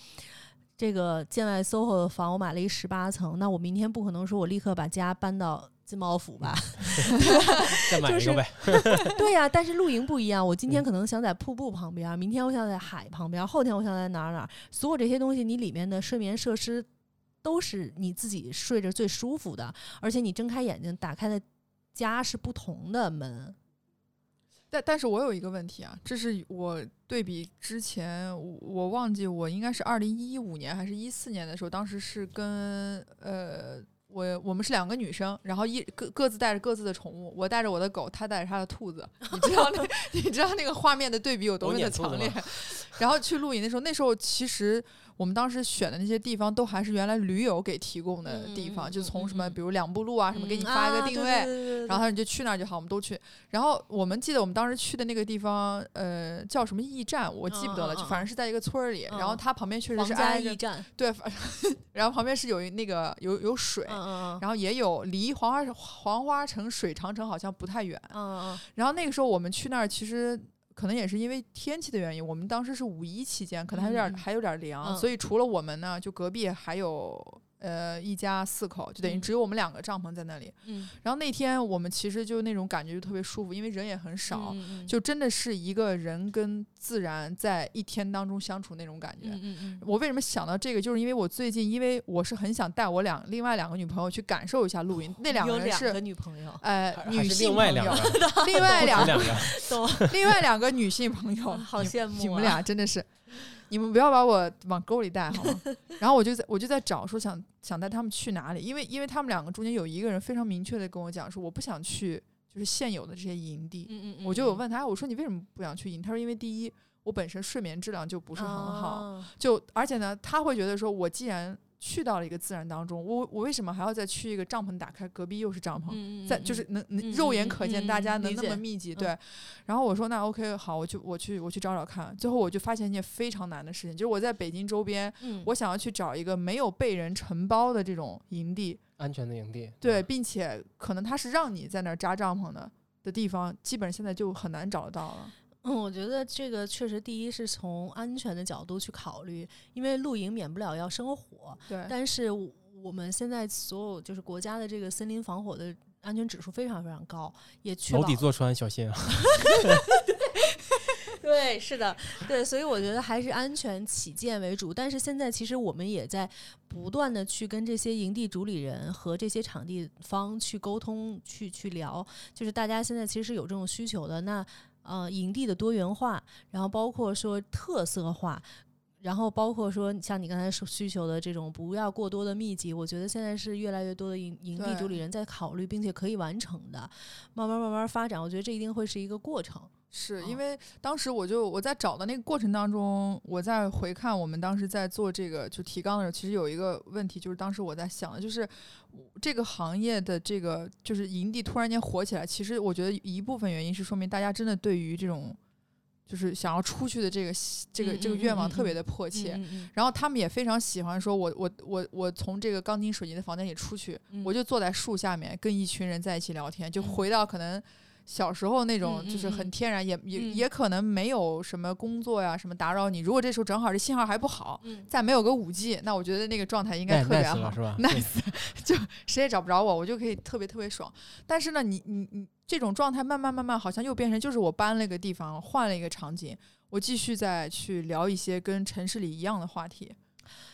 Speaker 4: 这个建外 SOHO 的房，我买了一十八层，那我明天不可能说我立刻把家搬到金茂府吧？
Speaker 3: 再买
Speaker 4: 就是
Speaker 3: 一个呗。
Speaker 4: 对呀、但是露营不一样，我今天可能想在瀑布旁边，明天我想在海旁边，后天我想在哪儿哪儿，所有这些东西，你里面的睡眠设施都是你自己睡着最舒服的，而且你睁开眼睛打开的家是不同的门。
Speaker 2: 但但是我有一个问题啊，这是我对比之前，我我忘记我应该是二零一五年还是一四年的时候，当时是跟呃我我们是两个女生，然后一各各自带着各自的宠物，我带着我的狗，她带着她的兔子，你知道那 你知道那个画面的对比有多么的强烈？然后去露营的时候，那时候其实我们当时选的那些地方都还是原来驴友给提供的地方，就从什么比如两步路啊什么给你
Speaker 4: 嗯
Speaker 2: 发一个定位。
Speaker 4: 对对对
Speaker 2: 然后你就去那儿就好，我们都去。然后我们记得我们当时去的那个地方，呃，叫什么驿站，我记不得了，就反正是在一个村儿里。然后
Speaker 4: 嗯
Speaker 2: 它旁边确实是挨着
Speaker 4: 驿，站，
Speaker 2: 对，反然后旁边是有一那个有有水，然后也有离黄花黄花城水长城好像不太远。然后那个时候我们去那儿，其实可能也是因为天气的原因，我们当时是五一期间，可能还有点、还有点凉，
Speaker 4: 嗯。
Speaker 2: 所以除了我们呢，就隔壁还有呃一家四口，就等于
Speaker 4: 嗯。
Speaker 2: 只有我们两个帐篷在那里。
Speaker 4: 嗯，
Speaker 2: 然后那天我们其实就那种感觉就特别舒服，因为人也很少，就真的是一个人跟自然在一天当中相处那种感觉。
Speaker 4: 嗯嗯嗯。
Speaker 2: 我为什么想到这个，就是因为我最近，因为我是很想带我两另外两个女朋友去感受一下露营，那两个人是
Speaker 4: 有两个女朋友，
Speaker 2: 呃女性
Speaker 3: 另外
Speaker 2: 朋友。
Speaker 3: 两个，
Speaker 2: 另外两个
Speaker 3: 不止两个，
Speaker 2: 另外两个女性朋友，
Speaker 4: 好羡慕、啊、
Speaker 2: 你们俩真的是，你们不要把我往沟里带好吗？然后我就在我就在找说想想带他们去哪里，因为因为他们两个中间有一个人非常明确的跟我讲说我不想去就是现有的这些营地，
Speaker 4: 嗯嗯嗯，
Speaker 2: 我就有问他，哎我说你为什么不想去营？他说因为第一我本身睡眠质量就不
Speaker 4: 不
Speaker 2: 是很好，
Speaker 4: 啊
Speaker 2: 就而且呢他会觉得说我既然去到了一个自然当中，我我为什么还要再去一个帐篷打开，隔壁又是帐篷？
Speaker 4: 嗯嗯
Speaker 2: 在就是能肉眼
Speaker 4: 嗯
Speaker 2: 可见，
Speaker 4: 嗯
Speaker 2: 大家能那么密集，
Speaker 4: 嗯
Speaker 2: 对。然后我说那 OK 好，我去我去我去找找看。最后我就发现一件非常难的事情，就是我在北京周边，
Speaker 4: 嗯
Speaker 2: 我想要去找一个没有被人承包的这种营地，
Speaker 3: 安全的营地。
Speaker 2: 对，并且可能它是让你在那儿扎帐篷的的地方，基本现在就很难找得到了。
Speaker 4: 嗯，我觉得这个确实，第一是从安全的角度去考虑，因为露营免不了要生火，
Speaker 2: 对，
Speaker 4: 但是我我们现在所有就是国家的这个森林防火的安全指数非常非常高，也确保
Speaker 3: 楼底坐穿，小心啊！
Speaker 4: 对，是的，对，所以我觉得还是安全起见为主。但是现在其实我们也在不断的去跟这些营地主理人和这些场地方去沟通，去去聊，就是大家现在其实是有这种需求的。那呃，营地的多元化，然后包括说特色化。然后包括说，像你刚才说需求的这种不要过多的密集，我觉得现在是越来越多的营营地主理人在考虑，并且可以完成的，慢慢慢慢发展，我觉得这一定会是一个过程。
Speaker 2: 是
Speaker 4: 哦
Speaker 2: 因为当时我就我在找的那个过程当中，我在回看我们当时在做这个就提纲的时候，其实有一个问题，就是当时我在想的就是这个行业的这个就是营地突然间火起来，其实我觉得一部分原因是说明大家真的对于这种就是想要出去的这个这个
Speaker 4: 嗯
Speaker 2: 这个愿望特别
Speaker 4: 嗯
Speaker 2: 的迫切。
Speaker 4: 嗯嗯。
Speaker 2: 然后他们也非常喜欢说我，我我我从这个钢筋水泥的房间里出去，
Speaker 4: 嗯。
Speaker 2: 我就坐在树下面跟一群人在一起聊天，就
Speaker 4: 嗯。
Speaker 2: 回到可能小时候那种
Speaker 4: 嗯
Speaker 2: 就是很天然，也也
Speaker 4: 嗯
Speaker 2: 也可能没有什么工作呀什么打扰你。如果这时候正好这信号还不好，
Speaker 4: 嗯
Speaker 2: 再没有个五 G，那我觉得那个状态应该
Speaker 3: 哎
Speaker 2: 特别好
Speaker 3: 了是吧？
Speaker 2: nice，就谁也找不着我，我就可以特别特别爽。但是呢，你你你这种状态慢慢慢慢好像又变成就是我搬了一个地方，换了一个场景，我继续再去聊一些跟城市里一样的话题。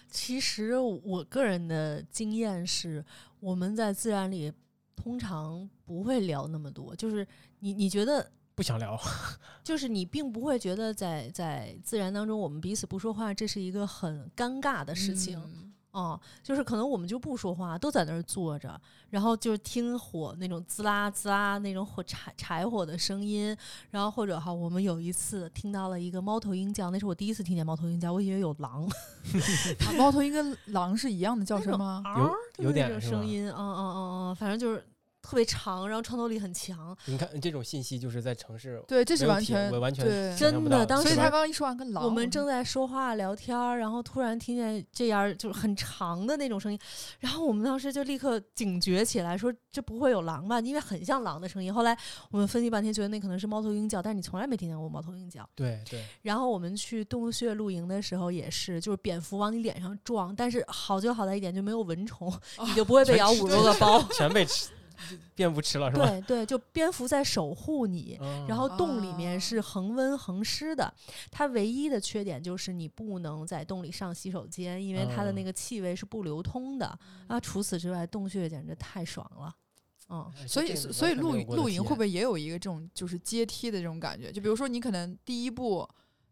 Speaker 4: 其实我个人的经验是，我们在自然里通常不会聊那么多，就是你你觉得。
Speaker 3: 不想聊，
Speaker 4: 就是你并不会觉得在在自然当中，我们彼此不说话，这是一个很尴尬的事情。
Speaker 2: 嗯
Speaker 4: 哦、就是可能我们就不说话，都在那儿坐着，然后就是听火那种滋啦滋啦那种火柴柴火的声音，然后或者哈，我们有一次听到了一个猫头鹰叫，那是我第一次听见猫头鹰叫，我以为有狼，
Speaker 2: 啊猫头鹰跟狼是一样的叫声吗？
Speaker 3: 有有
Speaker 4: 那种
Speaker 3: 点是吧
Speaker 4: 声音，嗯嗯嗯嗯，反正就是特别长，然后穿透力很强，
Speaker 3: 你看这种信息就是在城市
Speaker 2: 对，这是完全
Speaker 3: 完全
Speaker 2: 对
Speaker 4: 真的当时
Speaker 2: 所以他刚刚一说完跟狼，
Speaker 4: 我们正在说话聊天儿，然后突然听见这样就是很长的那种声音，然后我们当时就立刻警觉起来，说这不会有狼吧？因为很像狼的声音。后来我们分析半天，觉得那可能是猫头鹰叫，但是你从来没听见过猫头鹰叫。
Speaker 3: 对对，
Speaker 4: 然后我们去洞穴露营的时候也是，就是蝙蝠往你脸上撞，但是好就好在一点就没有蚊虫，你就不会被咬五六个包。
Speaker 3: 全被吃 蝙蝠吃了是吧？
Speaker 4: 对对，就蝙蝠在守护你。
Speaker 3: 嗯
Speaker 4: 然后洞里
Speaker 2: 啊
Speaker 4: 面是恒温恒湿的，它唯一的缺点就是你不能在洞里上洗手间，因为它的那
Speaker 3: 嗯
Speaker 4: 个气味是不流通的啊。除此之外，洞穴简直太爽了，嗯，
Speaker 3: 哎
Speaker 2: 所以所以露露营会不会也有一个这种就是阶梯的这种感觉？就比如说你可能第一步，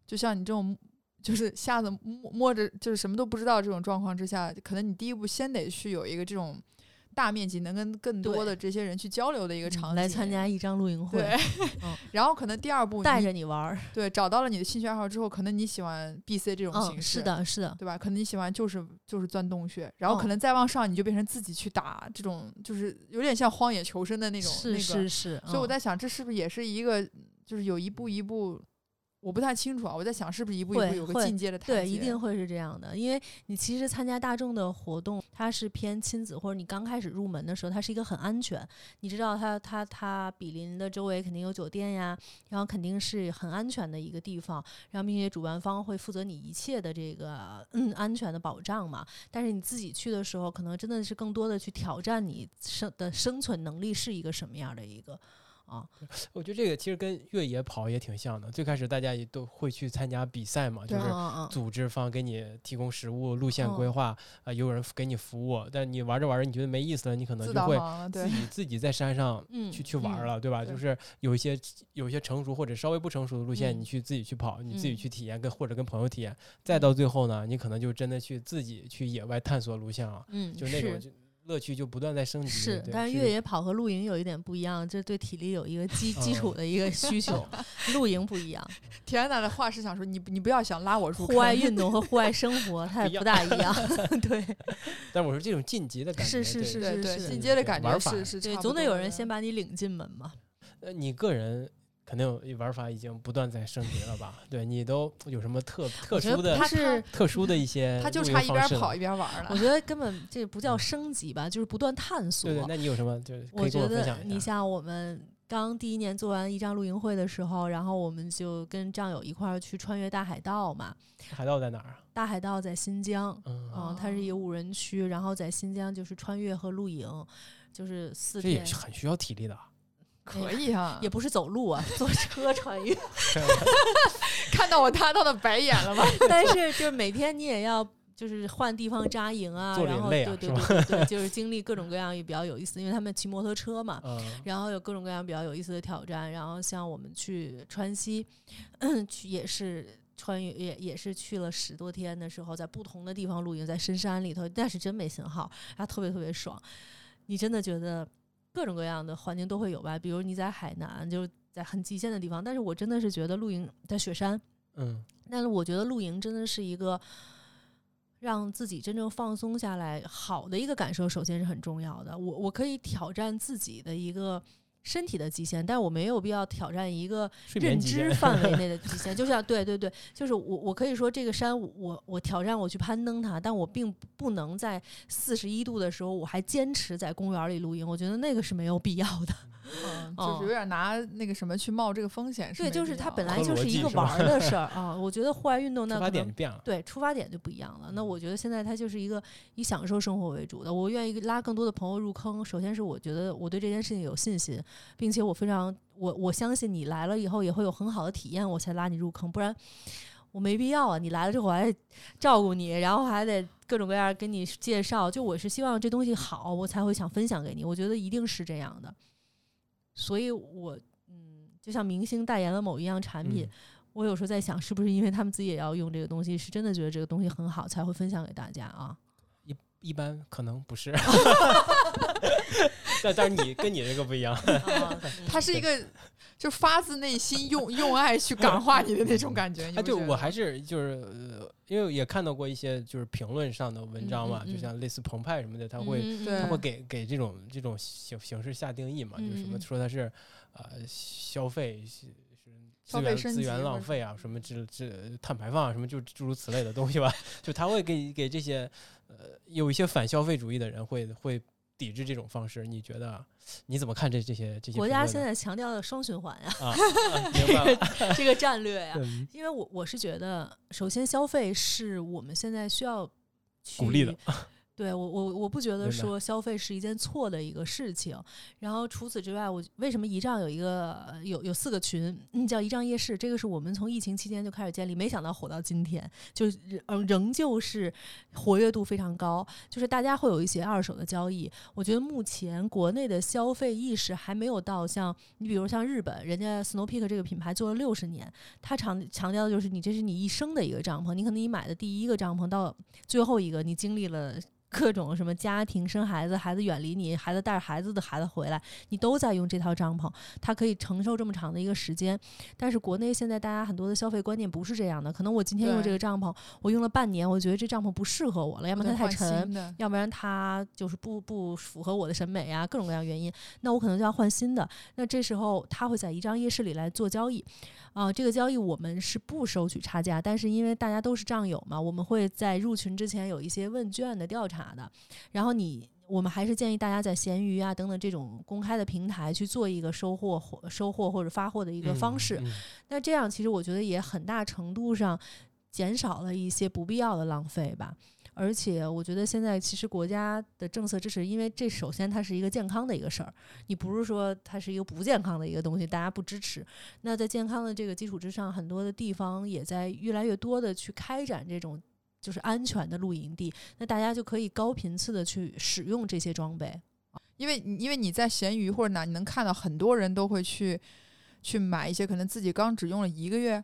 Speaker 2: 就像你这种就是瞎子摸摸着就是什么都不知道这种状况之下，可能你第一步先得去有一个这种大面积能跟更多的这些人去交流的一个
Speaker 4: 嗯
Speaker 2: 场景，
Speaker 4: 来参加一张露营会，
Speaker 2: 对，
Speaker 4: 嗯
Speaker 2: 然后可能第二步
Speaker 4: 带着你玩儿，
Speaker 2: 对找到了你的兴趣爱好之后，可能你喜欢 B C 这种形
Speaker 4: 嗯，
Speaker 2: 式，
Speaker 4: 是的，是的，
Speaker 2: 对吧？可能你喜欢就是就是钻洞穴，然后可
Speaker 4: 嗯
Speaker 2: 能再往上你就变成自己去打这种，就是有点像荒野求生的那种那
Speaker 4: 是
Speaker 2: 个。
Speaker 4: 是是，嗯
Speaker 2: 所以我在想，这是不是也是一个，就是有一步一步，我不太清楚啊。我在想，是不是一步一步有个进阶的台阶？
Speaker 4: 对，一定会是这样的，因为你其实参加大众的活动，它是偏亲子，或者你刚开始入门的时候，它是一个很安全。你知道它它它比邻的周围肯定有酒店呀，然后肯定是很安全的一个地方，然后并且主办方会负责你一切的这个嗯安全的保障嘛。但是你自己去的时候，可能真的是更多的去挑战你生的生存能力是一个什么样的一个啊，
Speaker 3: 我觉得这个其实跟越野跑也挺像的。最开始大家也都会去参加比赛嘛，就是组织方给你提供食物、路线规
Speaker 4: 嗯
Speaker 3: 划，啊，也有人给你服务。但你玩着玩着，你觉得没意思了，你可能就会自己自己在山上
Speaker 4: 嗯
Speaker 3: 去去玩了，对吧？
Speaker 2: 对
Speaker 3: 就是有一些有一些成熟或者稍微不成熟的路线，
Speaker 4: 嗯
Speaker 3: 你去自己去跑，你自己
Speaker 4: 嗯
Speaker 3: 去体验，跟或者跟朋友体验。再到最后呢，你可能就真的去自己去野外探索路线了，
Speaker 4: 嗯，
Speaker 3: 就那种就乐趣就不断在升级。
Speaker 4: 是，但是越野跑和露营有一点不一样，这对体力有一个基基础
Speaker 3: 哦
Speaker 4: 的一个需求，露营不一样，
Speaker 2: 田娜的话是想说，你你不要想拉我入
Speaker 4: 户外运动和户外生活 它也不大一样，对
Speaker 3: 但我说这种晋级的感觉，对
Speaker 4: 是是是是
Speaker 2: 进阶的感觉是是
Speaker 4: 对，总得有人先把你领进门嘛。
Speaker 3: 呃，你个人肯定有玩法已经不断在升级了吧？对你都有什么特特
Speaker 4: 我觉得
Speaker 3: 殊的特殊的一些
Speaker 2: 他就差一边跑一边玩了。
Speaker 4: 我觉得根本这不叫升级吧，就是不断探索
Speaker 3: 对。对，那你有什么就是
Speaker 4: 我觉得？你像我们刚第一年做完一张露营会的时候，然后我们就跟战友一块儿去穿越大海道嘛。
Speaker 3: 海盗在哪儿啊？
Speaker 4: 大海道在新疆，
Speaker 3: 嗯，
Speaker 4: 嗯，它是一个无人区，然后在新疆就是穿越和露营，就是四天
Speaker 3: 这也，是很需要体力的。
Speaker 2: 可以啊，
Speaker 4: 也不是走路啊，坐车穿越。
Speaker 2: 看到我搭档的白眼了吗？
Speaker 4: 但是就是每天你也要就是换地方扎营啊，然后对对对对对，就是经历各种各样也比较有意思，因为他们骑摩托车嘛。
Speaker 3: 嗯，
Speaker 4: 然后有各种各样比较有意思的挑战，然后像我们去川西，去也是穿越，也也是去了十多天的时候，在不同的地方露营，在深山里头，但是真没信号，然后特别特别爽。你真的觉得各种各样的环境都会有吧？比如你在海南，就是在很极限的地方，但是我真的是觉得露营在雪山，
Speaker 3: 嗯，
Speaker 4: 但是我觉得露营真的是一个让自己真正放松下来好的一个感受，首先是很重要的。我我可以挑战自己的一个身体的极限，但我没有必要挑战一个认知范围内的极限。就像对对对，就是我我可以说这个山我我挑战我去攀登它，但我并不能在四十一度的时候我还坚持在公园里露营，我觉得那个是没有必要的。
Speaker 2: 嗯，就
Speaker 4: 哦
Speaker 2: 是有点拿那个什么去冒这个风险。
Speaker 4: 对，就是它本来就是一个玩儿的事儿 啊。我觉得户外运动那
Speaker 3: 出发
Speaker 4: 可能
Speaker 3: 点就变了。
Speaker 4: 对，出发点就不一样了。那我觉得现在它就是一个以享受生活为主的。我愿意拉更多的朋友入坑。首先是我觉得我对这件事情有信心，并且我非常我我相信你来了以后也会有很好的体验，我才拉你入坑。不然我没必要啊！你来了之后我还得照顾你，然后还得各种各样跟你介绍。就我是希望这东西好，我才会想分享给你。我觉得一定是这样的。所以我嗯，就像明星代言了某一样产品。
Speaker 3: 嗯
Speaker 4: 我有时候在想，是不是因为他们自己也要用这个东西，是真的觉得这个东西很好，才会分享给大家啊？
Speaker 3: 一一般，可能不是。但但是你跟你这个不一样，
Speaker 4: 啊
Speaker 2: 他是一个就发自内心用用爱去感化你的那种感觉。你
Speaker 3: 哎，对
Speaker 2: 不觉得
Speaker 3: 我还是就是、呃因为也看到过一些就是评论上的文章嘛，就像类似澎湃什么的，他会、他会给给这种这种形形式下定义嘛，就是什么说它是呃消费资源资源浪费啊，什么这这碳排放啊，什么就诸如此类的东西吧，就他会给给这些呃有一些反消费主义的人会会抵制这种方式，你觉得你怎么看这这些这些
Speaker 4: 国家现在强调的双循环 呀，这个战略呀，
Speaker 3: 嗯
Speaker 4: 因为我我是觉得，首先消费是我们现在需要
Speaker 3: 鼓励的
Speaker 4: 去。对我我我不觉得说消费是一件错的一个事情。然后除此之外，我为什么仪仗有一个呃有有四个群，嗯，叫仪仗夜市，这个是我们从疫情期间就开始建立，没想到火到今天，就仍仍旧是活跃度非常高，就是大家会有一些二手的交易。我觉得目前国内的消费意识还没有到像你比如像日本，人家 Snow Peak 这个品牌做了六十年，他强强调的就是你这是你一生的一个帐篷，你可能你买的第一个帐篷到最后一个，你经历了。各种什么家庭生孩子，孩子远离你，孩子带着孩子的孩子回来，你都在用这套帐篷，它可以承受这么长的一个时间。但是国内现在大家很多的消费观念不是这样的，可能我今天用这个帐篷，我用了半年，我觉得这帐篷不适合我了，要么它太沉，要不然它就是不不符合我的审美啊，各种各样原因，那我可能就要换新的。那这时候他会在一张夜市里来做交易，啊、这个交易我们是不收取差价，但是因为大家都是战友嘛，我们会在入群之前有一些问卷的调查的，然后你。我们还是建议大家在闲鱼啊等等这种公开的平台去做一个收货或收货或者发货的一个方式。
Speaker 3: 嗯嗯
Speaker 4: 那这样其实我觉得也很大程度上减少了一些不必要的浪费吧。而且我觉得现在其实国家的政策支持，因为这首先它是一个健康的一个事儿，你不是说它是一个不健康的一个东西，大家不支持。那在健康的这个基础之上，很多的地方也在越来越多的去开展这种就是安全的露营地，那大家就可以高频次的去使用这些装备。
Speaker 2: 因为因为你在闲鱼或者哪，你能看到很多人都会去去买一些可能自己刚只用了一个月、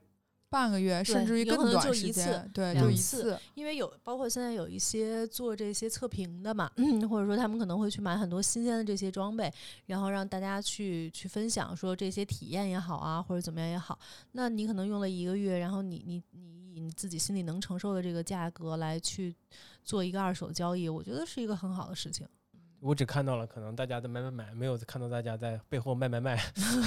Speaker 2: 半个月，甚至于更
Speaker 4: 有可能
Speaker 2: 短时
Speaker 4: 就一次
Speaker 2: 间，对，就一
Speaker 4: 次
Speaker 2: 次。
Speaker 4: 因为有包括现在有一些做这些测评的嘛，或者说他们可能会去买很多新鲜的这些装备，然后让大家去去分享说这些体验也好啊，或者怎么样也好。那你可能用了一个月，然后你你你以你自己心里能承受的这个价格来去做一个二手交易，我觉得是一个很好的事情。
Speaker 3: 我只看到了可能大家在买买买，没有看到大家在背后卖卖卖。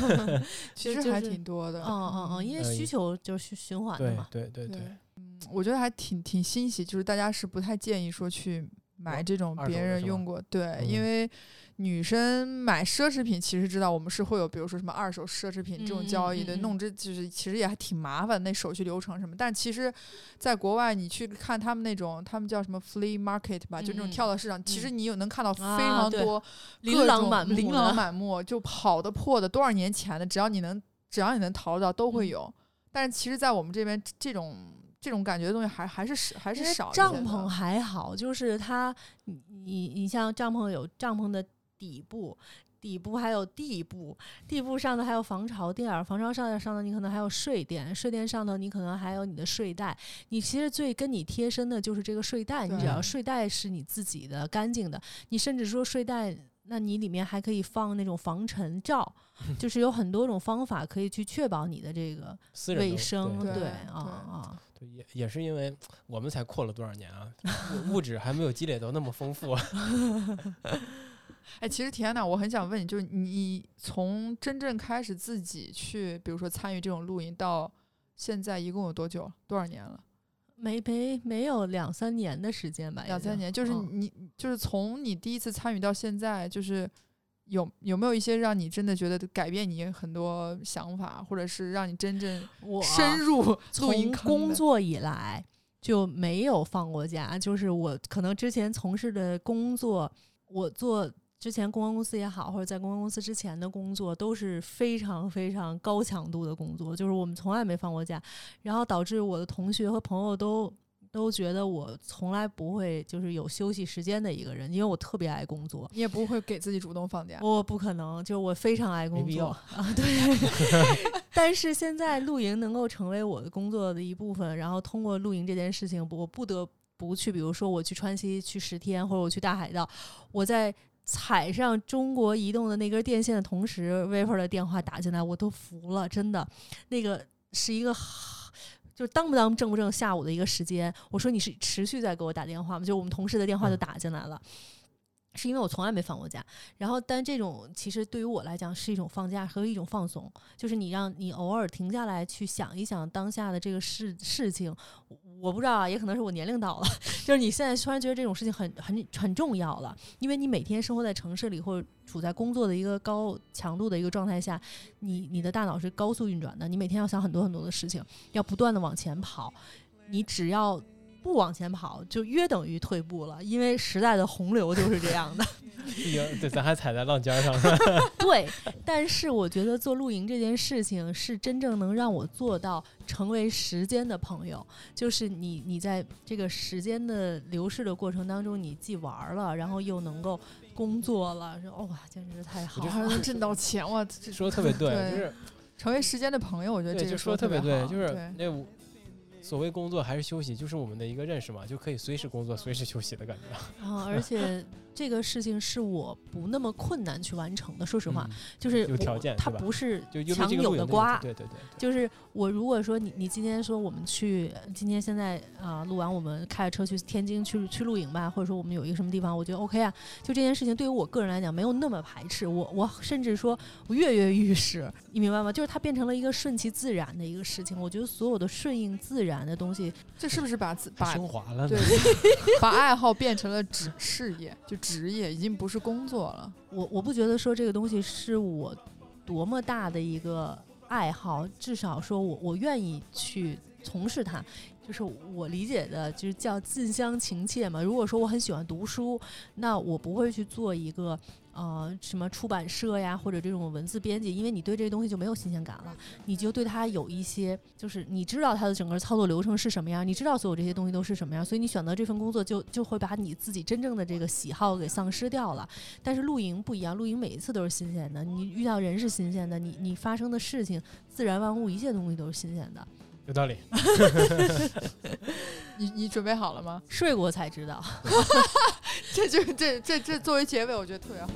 Speaker 2: 其实还挺多的。
Speaker 4: 嗯嗯嗯，因为
Speaker 3: 呃
Speaker 4: 需求就是循循环的
Speaker 3: 对
Speaker 4: 嘛。
Speaker 3: 对对对，
Speaker 2: 嗯，我觉得还挺挺欣喜，就是大家是不太建议说去买这种别人用过，对，
Speaker 3: 嗯
Speaker 2: 因为女生买奢侈品，其实知道我们是会有，比如说什么二手奢侈品这种
Speaker 4: 嗯
Speaker 2: 交易的，
Speaker 4: 嗯嗯
Speaker 2: 弄这就是其实也还挺麻烦，那手续流程什么。但其实，在国外你去看他们那种，他们叫什么 flea market 吧，就那种跳蚤市场，其实
Speaker 4: 嗯
Speaker 2: 你有能看到非常多
Speaker 4: 琳琅满目
Speaker 2: 琳琅满目，就好的破的，多少年前的，只要你能只要你能淘到，都会
Speaker 4: 嗯
Speaker 2: 有。但是其实，在我们这边这种这种感觉的东西还还是少，还是少
Speaker 4: 帐篷还好，就是它，你你你像帐篷有帐篷的底部。底部还有地部，地部上头还有防潮垫儿，防潮上头上头你可能还有睡垫，睡垫上头你可能还有你的睡袋。你其实最跟你贴身的就是这个睡袋，你只要睡袋是你自己的干净的，你甚至说睡袋，那你里面还可以放那种防尘罩，就是有很多种方法可以去确保你的这个卫生，
Speaker 3: 对
Speaker 4: 啊
Speaker 2: 对
Speaker 4: 啊。
Speaker 3: 对，也也是因为我们才扩了多少年啊，物物质还没有积累到那么丰富。
Speaker 2: 哎，其实田娜，我很想问你，就是你从真正开始自己去，比如说参与这种露营，到现在一共有多久？多少年了？
Speaker 4: 没没没有两三年的时间吧，
Speaker 2: 两三年。就是
Speaker 4: 嗯
Speaker 2: 你，就是从你第一次参与到现在，就是有有没有一些让你真的觉得改变你很多想法，或者是让你真正
Speaker 4: 我
Speaker 2: 深入露营
Speaker 4: 从
Speaker 2: 坑
Speaker 4: 工作以来就没有放过假，就是我可能之前从事的工作，我做。之前公关公司也好，或者在公关公司之前的工作都是非常非常高强度的工作，就是我们从来没放过假，然后导致我的同学和朋友都都觉得我从来不会就是有休息时间的一个人，因为我特别爱工作。
Speaker 2: 你也不会给自己主动放假。
Speaker 4: 我不可能，就是我非常爱工作啊，对。但是现在露营能够成为我的工作的一部分，然后通过露营这件事情，我不得不去，比如说我去川西去十天，或者我去大海道，我在踩上中国移动的那根电线的同时 v a p o r 的电话打进来，我都服了，真的，那个是一个。就当不当正不正下午的一个时间，我说你是持续在给我打电话吗？就我们同事的电话就打进来了。是因为我从来没放过假，然后但这种其实对于我来讲是一种放假和一种放松，就是你让你偶尔停下来去想一想当下的这个事事情，我不知道啊，也可能是我年龄到了，就是你现在突然觉得这种事情很很很重要了，因为你每天生活在城市里或者处在工作的一个高强度的一个状态下，你你的大脑是高速运转的，你每天要想很多很多的事情，要不断的往前跑，你只要。不往前跑，就约等于退步了，因为时代的洪流就是这样的。
Speaker 3: 对，咱还踩在浪尖上。
Speaker 4: 对，但是我觉得做露营这件事情是真正能让我做到成为时间的朋友。就是你，你在这个时间的流逝的过程当中，你既玩了，然后又能够工作了，说哇，简直是太好了，
Speaker 2: 还能挣到钱哇！
Speaker 3: 说的特别对，就是
Speaker 2: 成为时间的朋友。我觉得这
Speaker 3: 就
Speaker 2: 说的
Speaker 3: 特别对，就是
Speaker 2: 那
Speaker 3: 我。所谓工作还是休息，就是我们的一个认识嘛，就可以随时工作、随时休息的感觉。
Speaker 4: 啊，而且这个事情是我不那么困难去完成的。说实话，就是
Speaker 3: 有条件，
Speaker 4: 它不是强
Speaker 3: 扭
Speaker 4: 的瓜。
Speaker 3: 对对对，
Speaker 4: 就是我如果说你你今天说我们去，今天现在啊录完，我们开着车去天津去去露营吧，或者说我们有一个什么地方，我觉得 OK 啊。就这件事情对于我个人来讲没有那么排斥，我我甚至说我跃跃欲试，你明白吗？就是它变成了一个顺其自然的一个事情。我觉得所有的顺应自然。的东西，
Speaker 2: 这是不是把把
Speaker 3: 升华了？
Speaker 2: 对，把爱好变成了职事业，就职业，已经不是工作了。
Speaker 4: 我我不觉得说这个东西是我多么大的一个爱好，至少说我我愿意去从事它。就是我理解的，就是叫近乡情怯嘛。如果说我很喜欢读书，那我不会去做一个呃什么出版社呀，或者这种文字编辑，因为你对这些东西就没有新鲜感了。你就对它有一些，就是你知道它的整个操作流程是什么样，你知道所有这些东西都是什么样，所以你选择这份工作就就会把你自己真正的这个喜好给丧失掉了。但是露营不一样，露营每一次都是新鲜的，你遇到人是新鲜的，你你发生的事情，自然万物一切东西都是新鲜的。
Speaker 3: 有道理，
Speaker 2: 你你准备好了吗？
Speaker 4: 睡过才知道，
Speaker 2: 这就这这这作为结尾，我觉得特别好。